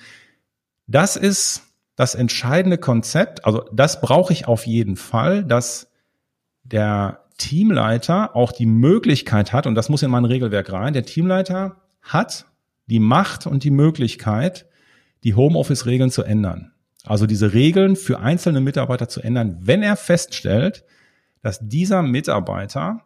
das ist das entscheidende Konzept. Also das brauche ich auf jeden Fall, dass der Teamleiter auch die Möglichkeit hat, und das muss in mein Regelwerk rein, der Teamleiter hat die Macht und die Möglichkeit, die Homeoffice-Regeln zu ändern. Also diese Regeln für einzelne Mitarbeiter zu ändern, wenn er feststellt, dass dieser Mitarbeiter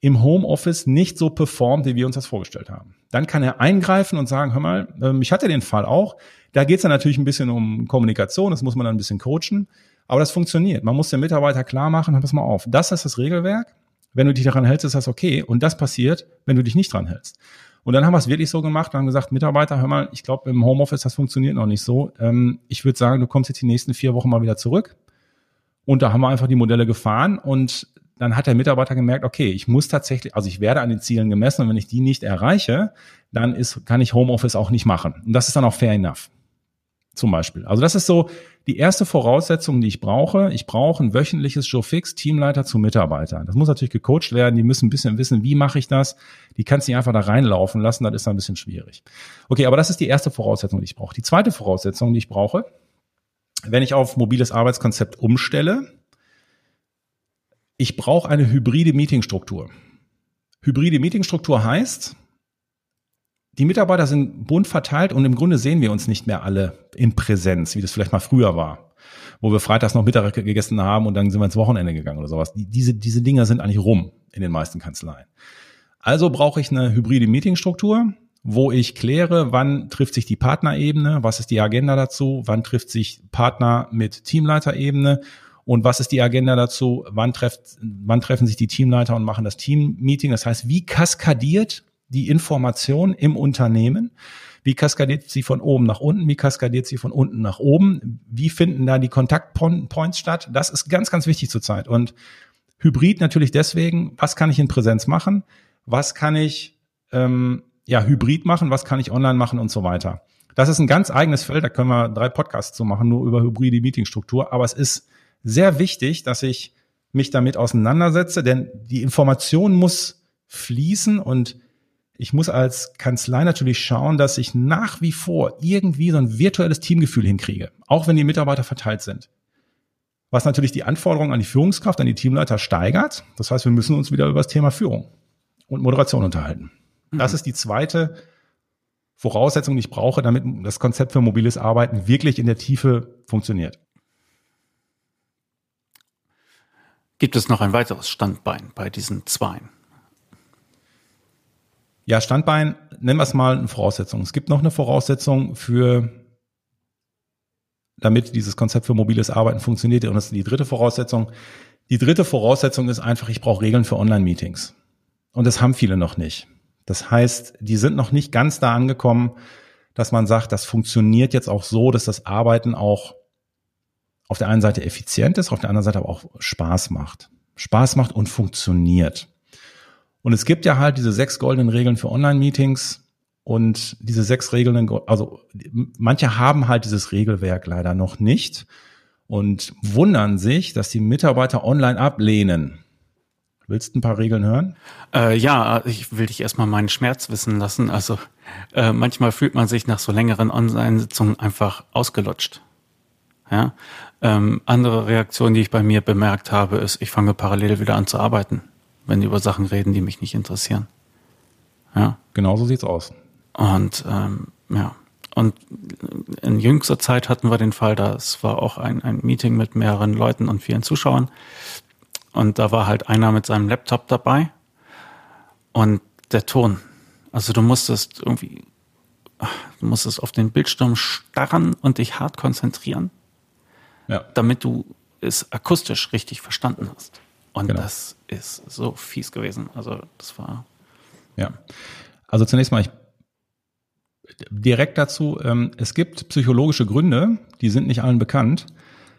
im Homeoffice nicht so performt, wie wir uns das vorgestellt haben. Dann kann er eingreifen und sagen, hör mal, ähm, ich hatte den Fall auch. Da geht es dann natürlich ein bisschen um Kommunikation, das muss man dann ein bisschen coachen. Aber das funktioniert. Man muss den Mitarbeiter klar machen, pass mal auf, das ist das Regelwerk. Wenn du dich daran hältst, ist das okay. Und das passiert, wenn du dich nicht dran hältst. Und dann haben wir es wirklich so gemacht und haben gesagt, Mitarbeiter, hör mal, ich glaube, im Homeoffice, das funktioniert noch nicht so. Ähm, ich würde sagen, du kommst jetzt die nächsten vier Wochen mal wieder zurück. Und da haben wir einfach die Modelle gefahren und dann hat der Mitarbeiter gemerkt, okay, ich muss tatsächlich, also ich werde an den Zielen gemessen und wenn ich die nicht erreiche, dann ist, kann ich Homeoffice auch nicht machen. Und das ist dann auch fair enough. Zum Beispiel. Also das ist so die erste Voraussetzung, die ich brauche. Ich brauche ein wöchentliches Show Fix Teamleiter zu Mitarbeitern. Das muss natürlich gecoacht werden. Die müssen ein bisschen wissen, wie mache ich das. Die kannst du nicht einfach da reinlaufen lassen. Das ist ein bisschen schwierig. Okay, aber das ist die erste Voraussetzung, die ich brauche. Die zweite Voraussetzung, die ich brauche, wenn ich auf mobiles Arbeitskonzept umstelle, ich brauche eine hybride Meetingstruktur. Hybride Meetingstruktur heißt, die Mitarbeiter sind bunt verteilt und im Grunde sehen wir uns nicht mehr alle in Präsenz, wie das vielleicht mal früher war, wo wir freitags noch Mittag gegessen haben und dann sind wir ins Wochenende gegangen oder sowas. Diese, diese Dinger sind eigentlich rum in den meisten Kanzleien. Also brauche ich eine hybride Meetingstruktur, wo ich kläre, wann trifft sich die Partnerebene, was ist die Agenda dazu, wann trifft sich Partner mit Teamleiterebene und was ist die Agenda dazu, wann, trefft, wann treffen sich die Teamleiter und machen das Team-Meeting. Das heißt, wie kaskadiert die Information im Unternehmen? Wie kaskadiert sie von oben nach unten? Wie kaskadiert sie von unten nach oben? Wie finden da die Kontaktpoints statt? Das ist ganz, ganz wichtig zurzeit. Und Hybrid natürlich deswegen, was kann ich in Präsenz machen? Was kann ich ähm, ja hybrid machen? Was kann ich online machen und so weiter? Das ist ein ganz eigenes Feld, da können wir drei Podcasts zu machen, nur über hybride Meetingstruktur. Aber es ist sehr wichtig, dass ich mich damit auseinandersetze, denn die Information muss fließen und ich muss als Kanzlei natürlich schauen, dass ich nach wie vor irgendwie so ein virtuelles Teamgefühl hinkriege, auch wenn die Mitarbeiter verteilt sind. Was natürlich die Anforderungen an die Führungskraft, an die Teamleiter steigert. Das heißt, wir müssen uns wieder über das Thema Führung und Moderation unterhalten. Mhm. Das ist die zweite Voraussetzung, die ich brauche, damit das Konzept für mobiles Arbeiten wirklich in der Tiefe funktioniert. Gibt es noch ein weiteres Standbein bei diesen Zweien? Ja, Standbein, nennen wir es mal eine Voraussetzung. Es gibt noch eine Voraussetzung für, damit dieses Konzept für mobiles Arbeiten funktioniert. Und das ist die dritte Voraussetzung. Die dritte Voraussetzung ist einfach, ich brauche Regeln für Online-Meetings. Und das haben viele noch nicht. Das heißt, die sind noch nicht ganz da angekommen, dass man sagt, das funktioniert jetzt auch so, dass das Arbeiten auch auf der einen Seite effizient ist, auf der anderen Seite aber auch Spaß macht. Spaß macht und funktioniert. Und es gibt ja halt diese sechs goldenen Regeln für Online-Meetings und diese sechs Regeln, also manche haben halt dieses Regelwerk leider noch nicht und wundern sich, dass die Mitarbeiter online ablehnen. Willst du ein paar Regeln hören? Äh, ja, ich will dich erstmal meinen Schmerz wissen lassen. Also äh, manchmal fühlt man sich nach so längeren Online-Sitzungen einfach ausgelutscht. Ja? Ähm, andere Reaktion, die ich bei mir bemerkt habe, ist, ich fange parallel wieder an zu arbeiten wenn die über Sachen reden, die mich nicht interessieren. Ja. Genau so sieht's aus. Und ähm, ja. Und in jüngster Zeit hatten wir den Fall, das war auch ein, ein Meeting mit mehreren Leuten und vielen Zuschauern. Und da war halt einer mit seinem Laptop dabei und der Ton. Also du musstest irgendwie, du musstest auf den Bildschirm starren und dich hart konzentrieren, ja. damit du es akustisch richtig verstanden hast. Und genau. das ist so fies gewesen. Also das war. Ja. Also zunächst mal, ich direkt dazu, ähm, es gibt psychologische Gründe, die sind nicht allen bekannt.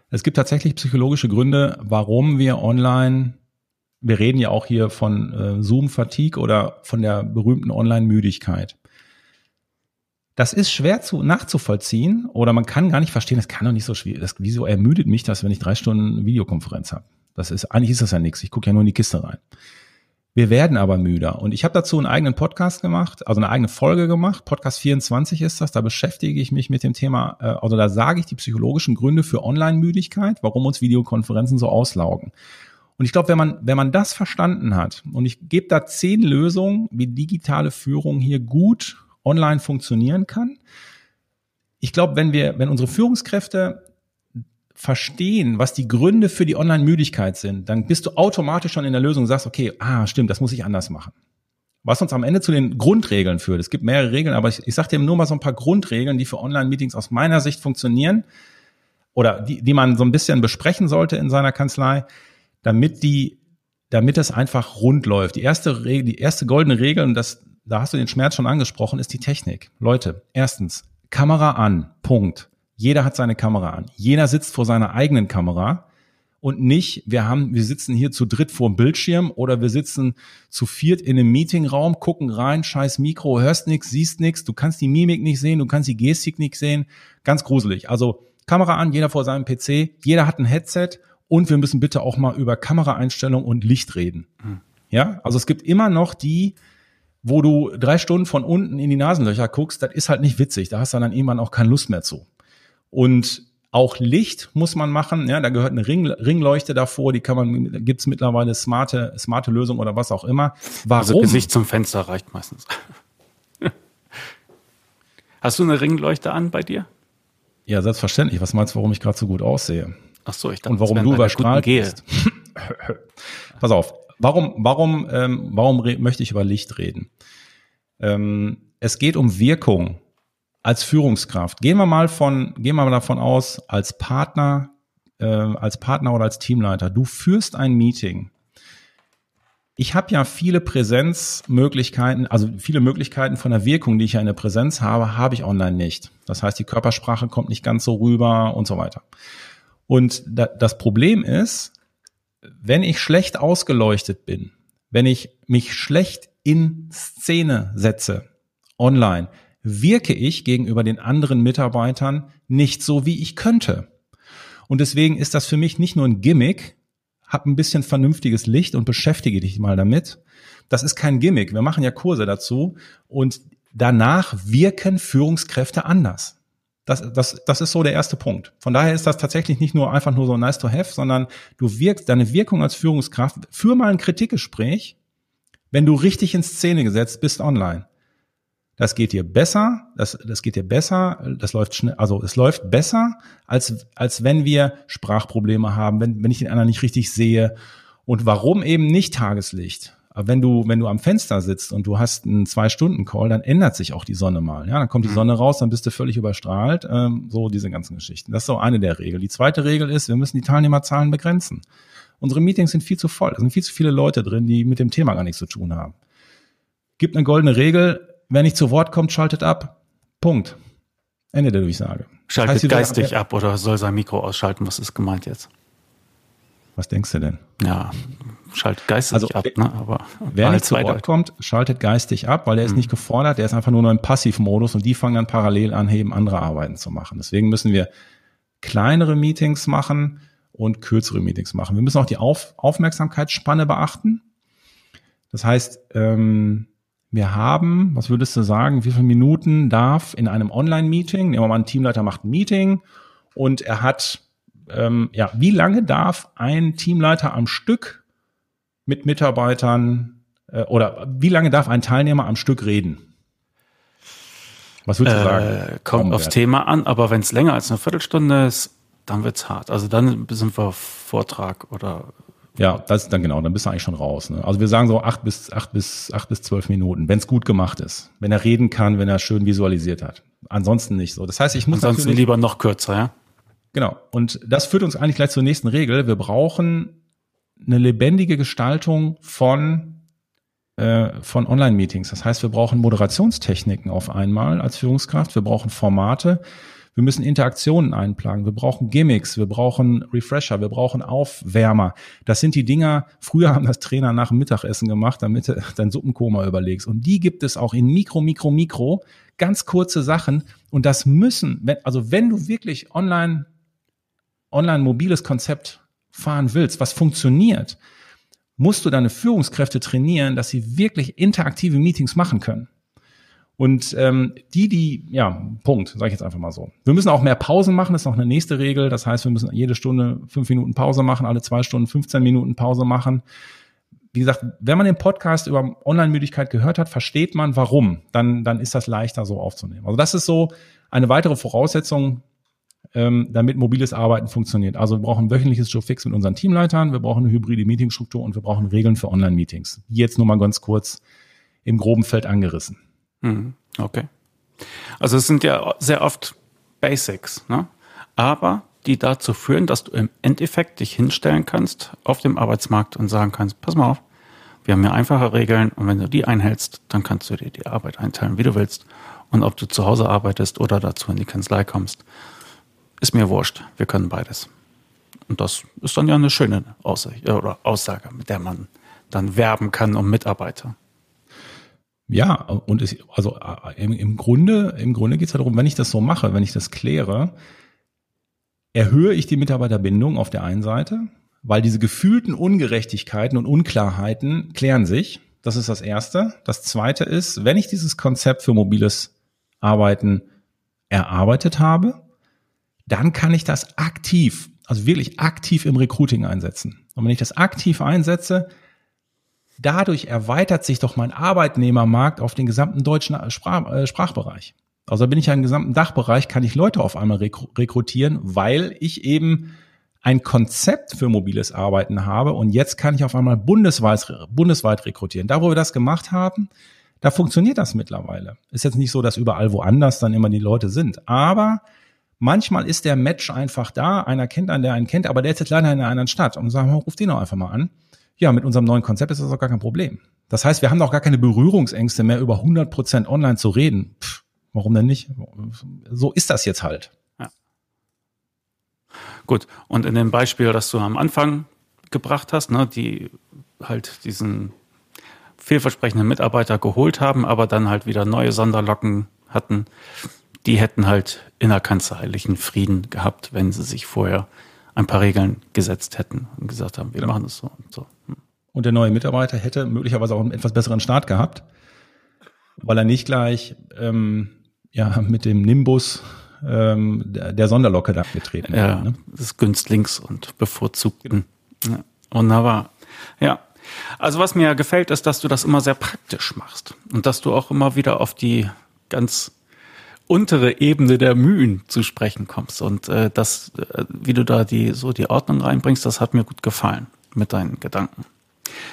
Es gibt tatsächlich psychologische Gründe, warum wir online, wir reden ja auch hier von äh, Zoom-Fatigue oder von der berühmten Online-Müdigkeit. Das ist schwer zu, nachzuvollziehen oder man kann gar nicht verstehen, das kann doch nicht so schwierig. Das, wieso ermüdet mich das, wenn ich drei Stunden Videokonferenz habe? Das ist, eigentlich ist das ja nichts. Ich gucke ja nur in die Kiste rein. Wir werden aber müder. Und ich habe dazu einen eigenen Podcast gemacht, also eine eigene Folge gemacht. Podcast 24 ist das. Da beschäftige ich mich mit dem Thema, äh, also da sage ich die psychologischen Gründe für Online-Müdigkeit, warum uns Videokonferenzen so auslaugen. Und ich glaube, wenn man, wenn man das verstanden hat, und ich gebe da zehn Lösungen, wie digitale Führung hier gut online funktionieren kann. Ich glaube, wenn wir, wenn unsere Führungskräfte verstehen, was die Gründe für die Online-Müdigkeit sind, dann bist du automatisch schon in der Lösung und sagst, okay, ah, stimmt, das muss ich anders machen. Was uns am Ende zu den Grundregeln führt. Es gibt mehrere Regeln, aber ich, ich sage dir nur mal so ein paar Grundregeln, die für Online-Meetings aus meiner Sicht funktionieren oder die, die man so ein bisschen besprechen sollte in seiner Kanzlei, damit die, damit es einfach rund läuft. Die erste Regel, die erste goldene Regel, und das, da hast du den Schmerz schon angesprochen, ist die Technik. Leute, erstens, Kamera an, Punkt. Jeder hat seine Kamera an. Jeder sitzt vor seiner eigenen Kamera und nicht, wir haben, wir sitzen hier zu dritt vor dem Bildschirm oder wir sitzen zu viert in einem Meetingraum, gucken rein, scheiß Mikro, hörst nix, siehst nix, du kannst die Mimik nicht sehen, du kannst die Gestik nicht sehen. Ganz gruselig. Also Kamera an, jeder vor seinem PC, jeder hat ein Headset und wir müssen bitte auch mal über Kameraeinstellung und Licht reden. Mhm. Ja, also es gibt immer noch die, wo du drei Stunden von unten in die Nasenlöcher guckst, das ist halt nicht witzig. Da hast du dann irgendwann auch keine Lust mehr zu. Und auch Licht muss man machen. Ja, da gehört eine Ring, Ringleuchte davor. Die kann man, gibt's mittlerweile smarte, smarte Lösung oder was auch immer. Warum? Also Gesicht zum Fenster reicht meistens. Hast du eine Ringleuchte an bei dir? Ja, selbstverständlich. Was meinst du, warum ich gerade so gut aussehe? Ach so, ich dachte, und warum du überstrahlt bist. Pass auf. Warum, warum, ähm, warum möchte ich über Licht reden? Ähm, es geht um Wirkung als Führungskraft, gehen wir mal von, gehen wir mal davon aus, als Partner, äh, als Partner oder als Teamleiter, du führst ein Meeting. ich habe ja viele Präsenzmöglichkeiten, also viele Möglichkeiten von der Wirkung, die ich ja in der Präsenz habe, habe ich online nicht. Das heißt, die Körpersprache kommt nicht ganz so rüber und so weiter. Und da, das Problem ist, wenn ich schlecht ausgeleuchtet bin, wenn ich mich schlecht in Szene setze, online, wirke ich gegenüber den anderen Mitarbeitern nicht so, wie ich könnte. Und deswegen ist das für mich nicht nur ein Gimmick, hab ein bisschen vernünftiges Licht und beschäftige dich mal damit. Das ist kein Gimmick. Wir machen ja Kurse dazu und danach wirken Führungskräfte anders. Das, das, das ist so der erste Punkt. Von daher ist das tatsächlich nicht nur einfach nur so nice to have, sondern du wirkst deine Wirkung als Führungskraft für mal ein Kritikgespräch, wenn du richtig in Szene gesetzt bist online. Das geht dir besser, das, das geht dir besser, das läuft schnell, also es läuft besser, als, als wenn wir Sprachprobleme haben, wenn, wenn ich den anderen nicht richtig sehe. Und warum eben nicht Tageslicht? Aber wenn du, wenn du am Fenster sitzt und du hast einen Zwei-Stunden-Call, dann ändert sich auch die Sonne mal. Ja, dann kommt die mhm. Sonne raus, dann bist du völlig überstrahlt. Ähm, so diese ganzen Geschichten. Das ist so eine der Regeln. Die zweite Regel ist, wir müssen die Teilnehmerzahlen begrenzen. Unsere Meetings sind viel zu voll. Da sind viel zu viele Leute drin, die mit dem Thema gar nichts zu tun haben. Gibt eine goldene Regel, wer nicht zu Wort kommt, schaltet ab. Punkt. Ende der Durchsage. Schaltet heißt, geistig ab oder soll sein Mikro ausschalten? Was ist gemeint jetzt? Was denkst du denn? Ja, schaltet geistig also, ab. Ne? Aber wer nicht zu Wort kommt, schaltet geistig ab, weil er ist hm. nicht gefordert. Der ist einfach nur noch im Passivmodus und die fangen dann parallel an, eben andere Arbeiten zu machen. Deswegen müssen wir kleinere Meetings machen und kürzere Meetings machen. Wir müssen auch die Auf Aufmerksamkeitsspanne beachten. Das heißt, ähm, wir haben, was würdest du sagen, wie viele Minuten darf in einem Online-Meeting, nehmen wir mal ein Teamleiter macht ein Meeting und er hat, ähm, ja, wie lange darf ein Teamleiter am Stück mit Mitarbeitern äh, oder wie lange darf ein Teilnehmer am Stück reden? Was würdest du äh, sagen? Kommt aufs Thema an, aber wenn es länger als eine Viertelstunde ist, dann wird's hart. Also dann sind wir Vortrag oder ja, das ist dann genau, dann bist du eigentlich schon raus. Ne? Also wir sagen so acht bis acht bis acht bis zwölf Minuten, wenn es gut gemacht ist, wenn er reden kann, wenn er schön visualisiert hat. Ansonsten nicht so. Das heißt, ich muss ansonsten lieber noch kürzer, ja. Genau. Und das führt uns eigentlich gleich zur nächsten Regel. Wir brauchen eine lebendige Gestaltung von äh, von Online-Meetings. Das heißt, wir brauchen Moderationstechniken auf einmal als Führungskraft. Wir brauchen Formate. Wir müssen Interaktionen einplanen. Wir brauchen Gimmicks. Wir brauchen Refresher. Wir brauchen Aufwärmer. Das sind die Dinger, früher haben das Trainer nach dem Mittagessen gemacht, damit du dein Suppenkoma überlegst. Und die gibt es auch in Mikro, Mikro, Mikro. Ganz kurze Sachen. Und das müssen, wenn, also wenn du wirklich online, online mobiles Konzept fahren willst, was funktioniert, musst du deine Führungskräfte trainieren, dass sie wirklich interaktive Meetings machen können. Und ähm, die, die, ja, Punkt, sage ich jetzt einfach mal so. Wir müssen auch mehr Pausen machen, das ist noch eine nächste Regel. Das heißt, wir müssen jede Stunde fünf Minuten Pause machen, alle zwei Stunden 15 Minuten Pause machen. Wie gesagt, wenn man den Podcast über Online-Müdigkeit gehört hat, versteht man, warum. Dann, dann ist das leichter so aufzunehmen. Also das ist so eine weitere Voraussetzung, ähm, damit mobiles Arbeiten funktioniert. Also wir brauchen wöchentliches Show Fix mit unseren Teamleitern, wir brauchen eine hybride Meetingstruktur und wir brauchen Regeln für Online-Meetings. Jetzt nur mal ganz kurz im groben Feld angerissen. Mhm. Okay. Also es sind ja sehr oft Basics, ne? aber die dazu führen, dass du im Endeffekt dich hinstellen kannst auf dem Arbeitsmarkt und sagen kannst, pass mal auf, wir haben hier einfache Regeln und wenn du die einhältst, dann kannst du dir die Arbeit einteilen, wie du willst. Und ob du zu Hause arbeitest oder dazu in die Kanzlei kommst, ist mir wurscht. Wir können beides. Und das ist dann ja eine schöne Aussage, Aussage mit der man dann werben kann um Mitarbeiter. Ja, und es, also äh, im, im Grunde, im Grunde geht es ja darum, wenn ich das so mache, wenn ich das kläre, erhöhe ich die Mitarbeiterbindung auf der einen Seite, weil diese gefühlten Ungerechtigkeiten und Unklarheiten klären sich. Das ist das Erste. Das Zweite ist, wenn ich dieses Konzept für mobiles Arbeiten erarbeitet habe, dann kann ich das aktiv, also wirklich aktiv im Recruiting einsetzen. Und wenn ich das aktiv einsetze, dadurch erweitert sich doch mein Arbeitnehmermarkt auf den gesamten deutschen Sprach, äh, Sprachbereich. Also bin ich ja im gesamten Dachbereich, kann ich Leute auf einmal rekrutieren, weil ich eben ein Konzept für mobiles Arbeiten habe und jetzt kann ich auf einmal bundesweit, bundesweit rekrutieren. Da, wo wir das gemacht haben, da funktioniert das mittlerweile. Ist jetzt nicht so, dass überall woanders dann immer die Leute sind, aber manchmal ist der Match einfach da. Einer kennt einen, der einen kennt, aber der ist jetzt leider in einer anderen Stadt und sagen, ruf den doch einfach mal an Ja, mit unserem neuen Konzept ist das auch gar kein Problem. Das heißt, wir haben auch gar keine Berührungsängste mehr, über 100 Prozent online zu reden. Pff, warum denn nicht? So ist das jetzt halt. Ja. Gut. Und in dem Beispiel, das du am Anfang gebracht hast, ne, die halt diesen vielversprechenden Mitarbeiter geholt haben, aber dann halt wieder neue Sonderlocken hatten, die hätten halt innerkanzleilichen Frieden gehabt, wenn sie sich vorher ein paar Regeln gesetzt hätten und gesagt haben, wir genau. machen es so und so. Und der neue Mitarbeiter hätte möglicherweise auch einen etwas besseren Start gehabt, weil er nicht gleich ähm, ja mit dem Nimbus ähm, der, der Sonderlocke da getreten ja, wäre. Ne? Das Günstlings und bevorzugten. Ja, wunderbar. Ja. Also was mir gefällt, ist, dass du das immer sehr praktisch machst und dass du auch immer wieder auf die ganz untere Ebene der Mühen zu sprechen kommst und äh, das, äh, wie du da die so die Ordnung reinbringst, das hat mir gut gefallen mit deinen Gedanken.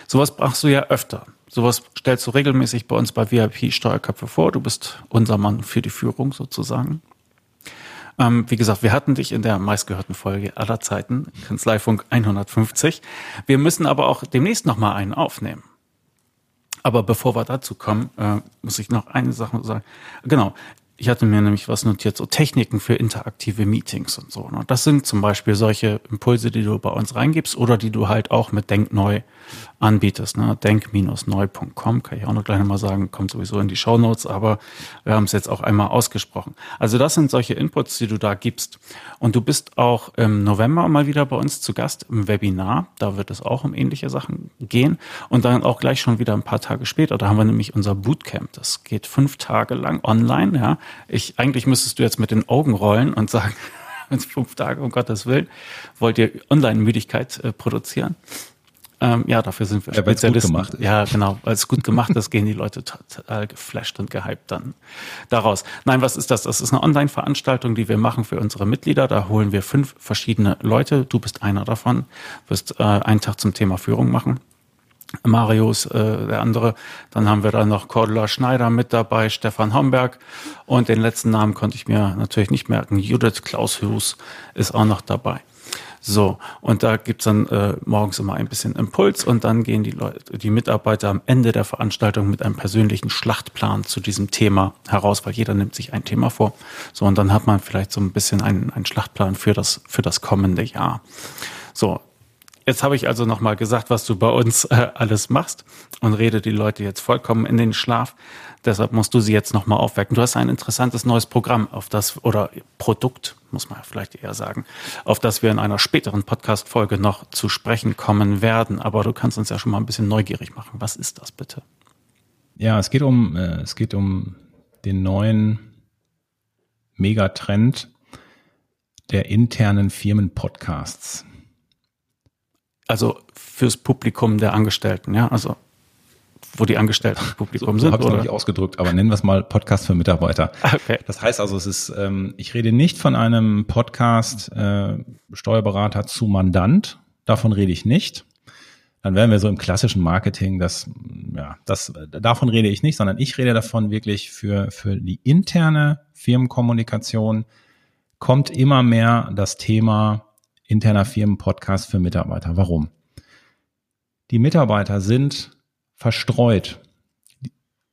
Sowas brauchst du ja öfter. Sowas stellst du regelmäßig bei uns bei VIP Steuerköpfe vor. Du bist unser Mann für die Führung sozusagen. Ähm, wie gesagt, wir hatten dich in der meistgehörten Folge aller Zeiten, Kanzleifunk 150. Wir müssen aber auch demnächst noch mal einen aufnehmen. Aber bevor wir dazu kommen, äh, muss ich noch eine Sache sagen. Genau, ich hatte mir nämlich was notiert, so Techniken für interaktive Meetings und so. Ne? Das sind zum Beispiel solche Impulse, die du bei uns reingibst oder die du halt auch mit Denkneu anbietest. Ne? Denk-neu.com, kann ich auch noch gleich nochmal sagen, kommt sowieso in die Show Notes, aber wir haben es jetzt auch einmal ausgesprochen. Also das sind solche Inputs, die du da gibst. Und du bist auch im November mal wieder bei uns zu Gast im Webinar. Da wird es auch um ähnliche Sachen gehen. Und dann auch gleich schon wieder ein paar Tage später. Da haben wir nämlich unser Bootcamp. Das geht fünf Tage lang online. Ja, ich eigentlich müsstest du jetzt mit den Augen rollen und sagen, fünf Tage um Gottes Willen wollt ihr Online-Müdigkeit äh, produzieren. Ähm, ja, dafür sind wir ja, Spezialisten. Gut gemacht Ja, genau. Weil es gut gemacht ist, gehen die Leute total geflasht und gehypt dann daraus. Nein, was ist das? Das ist eine Online-Veranstaltung, die wir machen für unsere Mitglieder. Da holen wir fünf verschiedene Leute. Du bist einer davon. Wirst äh, einen Tag zum Thema Führung machen. Marius, äh, der andere. Dann haben wir da noch Cordula Schneider mit dabei, Stefan Homberg und den letzten Namen konnte ich mir natürlich nicht merken. Judith Klaushus ist auch noch dabei. So, und da gibt's dann äh, morgens immer ein bisschen Impuls und dann gehen die Leute, die Mitarbeiter am Ende der Veranstaltung mit einem persönlichen Schlachtplan zu diesem Thema heraus, weil jeder nimmt sich ein Thema vor. So, und dann hat man vielleicht so ein bisschen einen, einen Schlachtplan für das, für das kommende Jahr. So, Jetzt habe ich also nochmal gesagt, was du bei uns äh, alles machst und rede die Leute jetzt vollkommen in den Schlaf. Deshalb musst du sie jetzt nochmal aufwecken. Du hast ein interessantes neues Programm, auf das, oder Produkt, muss man vielleicht eher sagen, auf das wir in einer späteren Podcast-Folge noch zu sprechen kommen werden. Aber du kannst uns ja schon mal ein bisschen neugierig machen. Was ist das bitte? Ja, es geht um, äh, es geht um den neuen Megatrend der internen Firmenpodcasts. Also fürs Publikum der Angestellten, ja, also wo die Angestellten Publikum so, so sind. Habe ich noch nicht ausgedrückt, aber nennen wir es mal Podcast für Mitarbeiter. Okay. Das heißt also, es ist, ähm, ich rede nicht von einem Podcast äh, Steuerberater zu Mandant. Davon rede ich nicht. Dann wären wir so im klassischen Marketing, das, ja, das, davon rede ich nicht, sondern ich rede davon wirklich für, für die interne Firmenkommunikation kommt immer mehr das Thema interner Firmenpodcast für Mitarbeiter. Warum? Die Mitarbeiter sind verstreut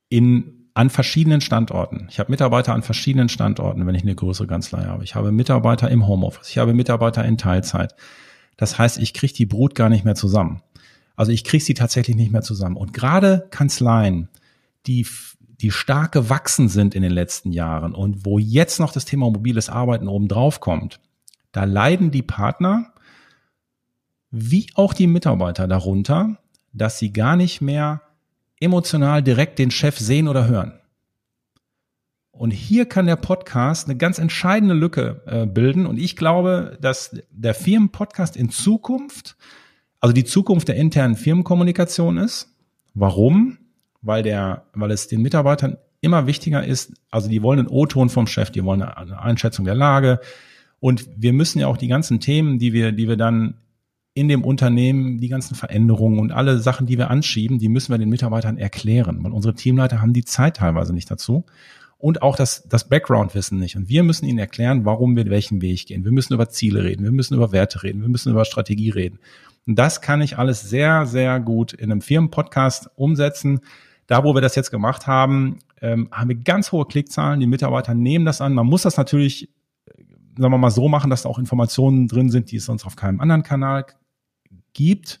in, an verschiedenen Standorten. Ich habe Mitarbeiter an verschiedenen Standorten, wenn ich eine größere Kanzlei habe. Ich habe Mitarbeiter im Homeoffice. Ich habe Mitarbeiter in Teilzeit. Das heißt, ich kriege die Brut gar nicht mehr zusammen. Also ich kriege sie tatsächlich nicht mehr zusammen. Und gerade Kanzleien, die, die stark gewachsen sind in den letzten Jahren und wo jetzt noch das Thema mobiles Arbeiten oben drauf kommt, da leiden die Partner wie auch die Mitarbeiter darunter, dass sie gar nicht mehr emotional direkt den Chef sehen oder hören. Und hier kann der Podcast eine ganz entscheidende Lücke äh, bilden. Und ich glaube, dass der Firmenpodcast in Zukunft, also die Zukunft der internen Firmenkommunikation ist. Warum? Weil der, weil es den Mitarbeitern immer wichtiger ist, also die wollen einen O-Ton vom Chef, die wollen eine Einschätzung der Lage. Und wir müssen ja auch die ganzen Themen, die wir, die wir dann in dem Unternehmen die ganzen Veränderungen und alle Sachen, die wir anschieben, die müssen wir den Mitarbeitern erklären, weil unsere Teamleiter haben die Zeit teilweise nicht dazu. und auch das, das Background-Wissen nicht. Und wir müssen ihnen erklären, warum wir welchen Weg gehen. Wir müssen über Ziele reden, wir müssen über Werte reden, wir müssen über Strategie reden. Und das kann ich alles sehr, sehr gut in einem Firmenpodcast umsetzen. Da, wo wir das jetzt gemacht haben, ähm, haben wir ganz hohe Klickzahlen. Die Mitarbeiter nehmen das an. Man muss das natürlich, sagen wir mal, so machen, dass da auch Informationen drin sind, die es sonst auf keinem anderen Kanal gibt.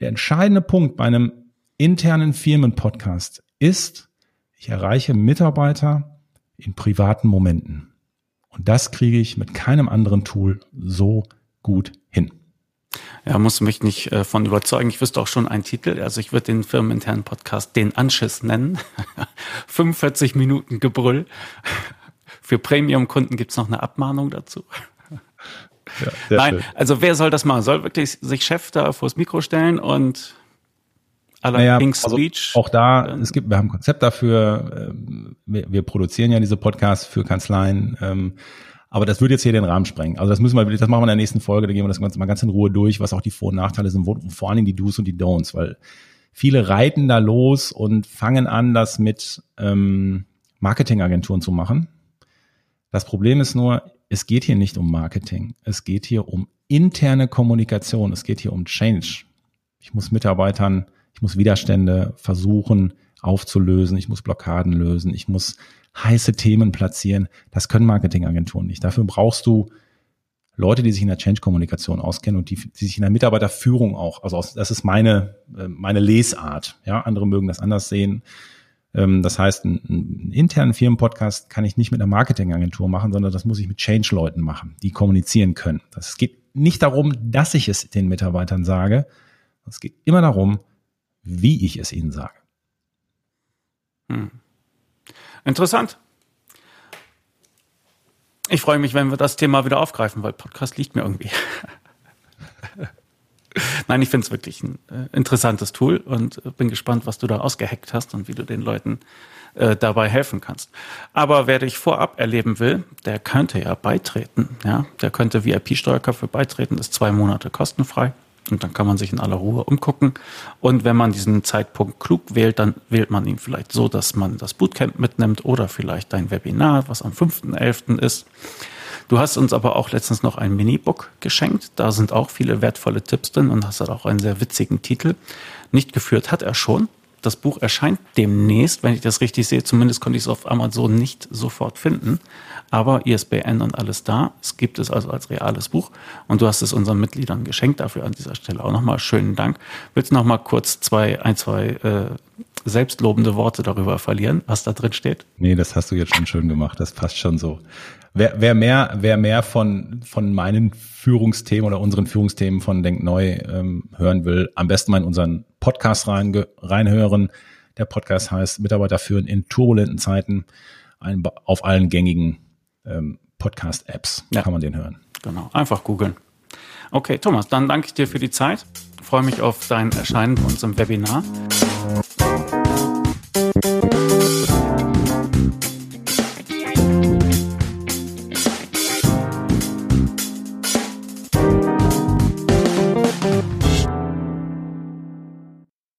Der entscheidende Punkt bei einem internen Firmenpodcast ist, ich erreiche Mitarbeiter in privaten Momenten. Und das kriege ich mit keinem anderen Tool so gut hin. Ja, muss mich nicht äh, von überzeugen. Ich wüsste auch schon einen Titel. Also ich würde den firmeninternen Podcast den Anschiss nennen. 45 Minuten Gebrüll. Für Premium-Kunden gibt's noch eine Abmahnung dazu. Ja, Nein, schön. also wer soll das machen? Soll wirklich sich Chef da vors Mikro stellen und aller naja, King's also Speech? Auch da, es gibt, wir haben ein Konzept dafür. Ähm, wir, wir produzieren ja diese Podcasts für Kanzleien. Ähm, aber das würde jetzt hier den Rahmen sprengen. Also das müssen wir, das machen wir in der nächsten Folge, da gehen wir das Ganze mal ganz in Ruhe durch, was auch die Vor- und Nachteile sind, wo, vor allen Dingen die Do's und die Don'ts, weil viele reiten da los und fangen an, das mit ähm, Marketingagenturen zu machen. Das Problem ist nur, es geht hier nicht um Marketing. Es geht hier um interne Kommunikation. Es geht hier um Change. Ich muss Mitarbeitern, ich muss Widerstände versuchen aufzulösen. Ich muss Blockaden lösen. Ich muss heiße Themen platzieren. Das können Marketingagenturen nicht. Dafür brauchst du Leute, die sich in der Change-Kommunikation auskennen und die, die sich in der Mitarbeiterführung auch, also das ist meine, äh, meine Lesart. Ja, andere mögen das anders sehen. Ähm, das heißt, einen, internen Firmenpodcast kann ich nicht mit einer Marketingagentur machen, sondern das muss ich mit Change-Leuten machen, die kommunizieren können. Es geht nicht darum, dass ich es den Mitarbeitern sage. Es geht immer darum, wie ich es ihnen sage. Hm. Interessant. Ich freue mich, wenn wir das Thema wieder aufgreifen, weil Podcast liegt mir irgendwie. Nein, ich finde es wirklich ein äh, interessantes Tool und bin gespannt, was du da ausgeheckt hast und wie du den Leuten äh, dabei helfen kannst. Aber wer dich vorab erleben will, der könnte ja beitreten. Ja, der könnte VIP-Steuerköpfe beitreten, ist zwei Monate kostenfrei. Und dann kann man sich in aller Ruhe umgucken. Und wenn man diesen Zeitpunkt klug wählt, dann wählt man ihn vielleicht so, dass man das Bootcamp mitnimmt oder vielleicht dein Webinar, was am 5.11. ist. Du hast uns aber auch letztens noch ein Minibook geschenkt. Da sind auch viele wertvolle Tipps drin und hast auch einen sehr witzigen Titel. Nicht geführt hat er schon. Das Buch erscheint demnächst, wenn ich das richtig sehe. Zumindest konnte ich es auf Amazon nicht sofort finden aber ISBN und alles da. Es gibt es also als reales Buch und du hast es unseren Mitgliedern geschenkt. Dafür an dieser Stelle auch nochmal schönen Dank. Willst du noch mal kurz zwei, ein, zwei äh, selbstlobende Worte darüber verlieren, was da drin steht? Nee, das hast du jetzt schon schön gemacht. Das passt schon so. Wer, wer mehr, wer mehr von, von meinen Führungsthemen oder unseren Führungsthemen von Denk Neu ähm, hören will, am besten mal in unseren Podcast rein, reinhören. Der Podcast heißt Mitarbeiter führen in turbulenten Zeiten ein, auf allen gängigen ähm, Podcast-Apps ja. kann man den hören. Genau, einfach googeln. Okay, Thomas, dann danke ich dir für die Zeit. freue mich auf dein Erscheinen bei uns im Webinar.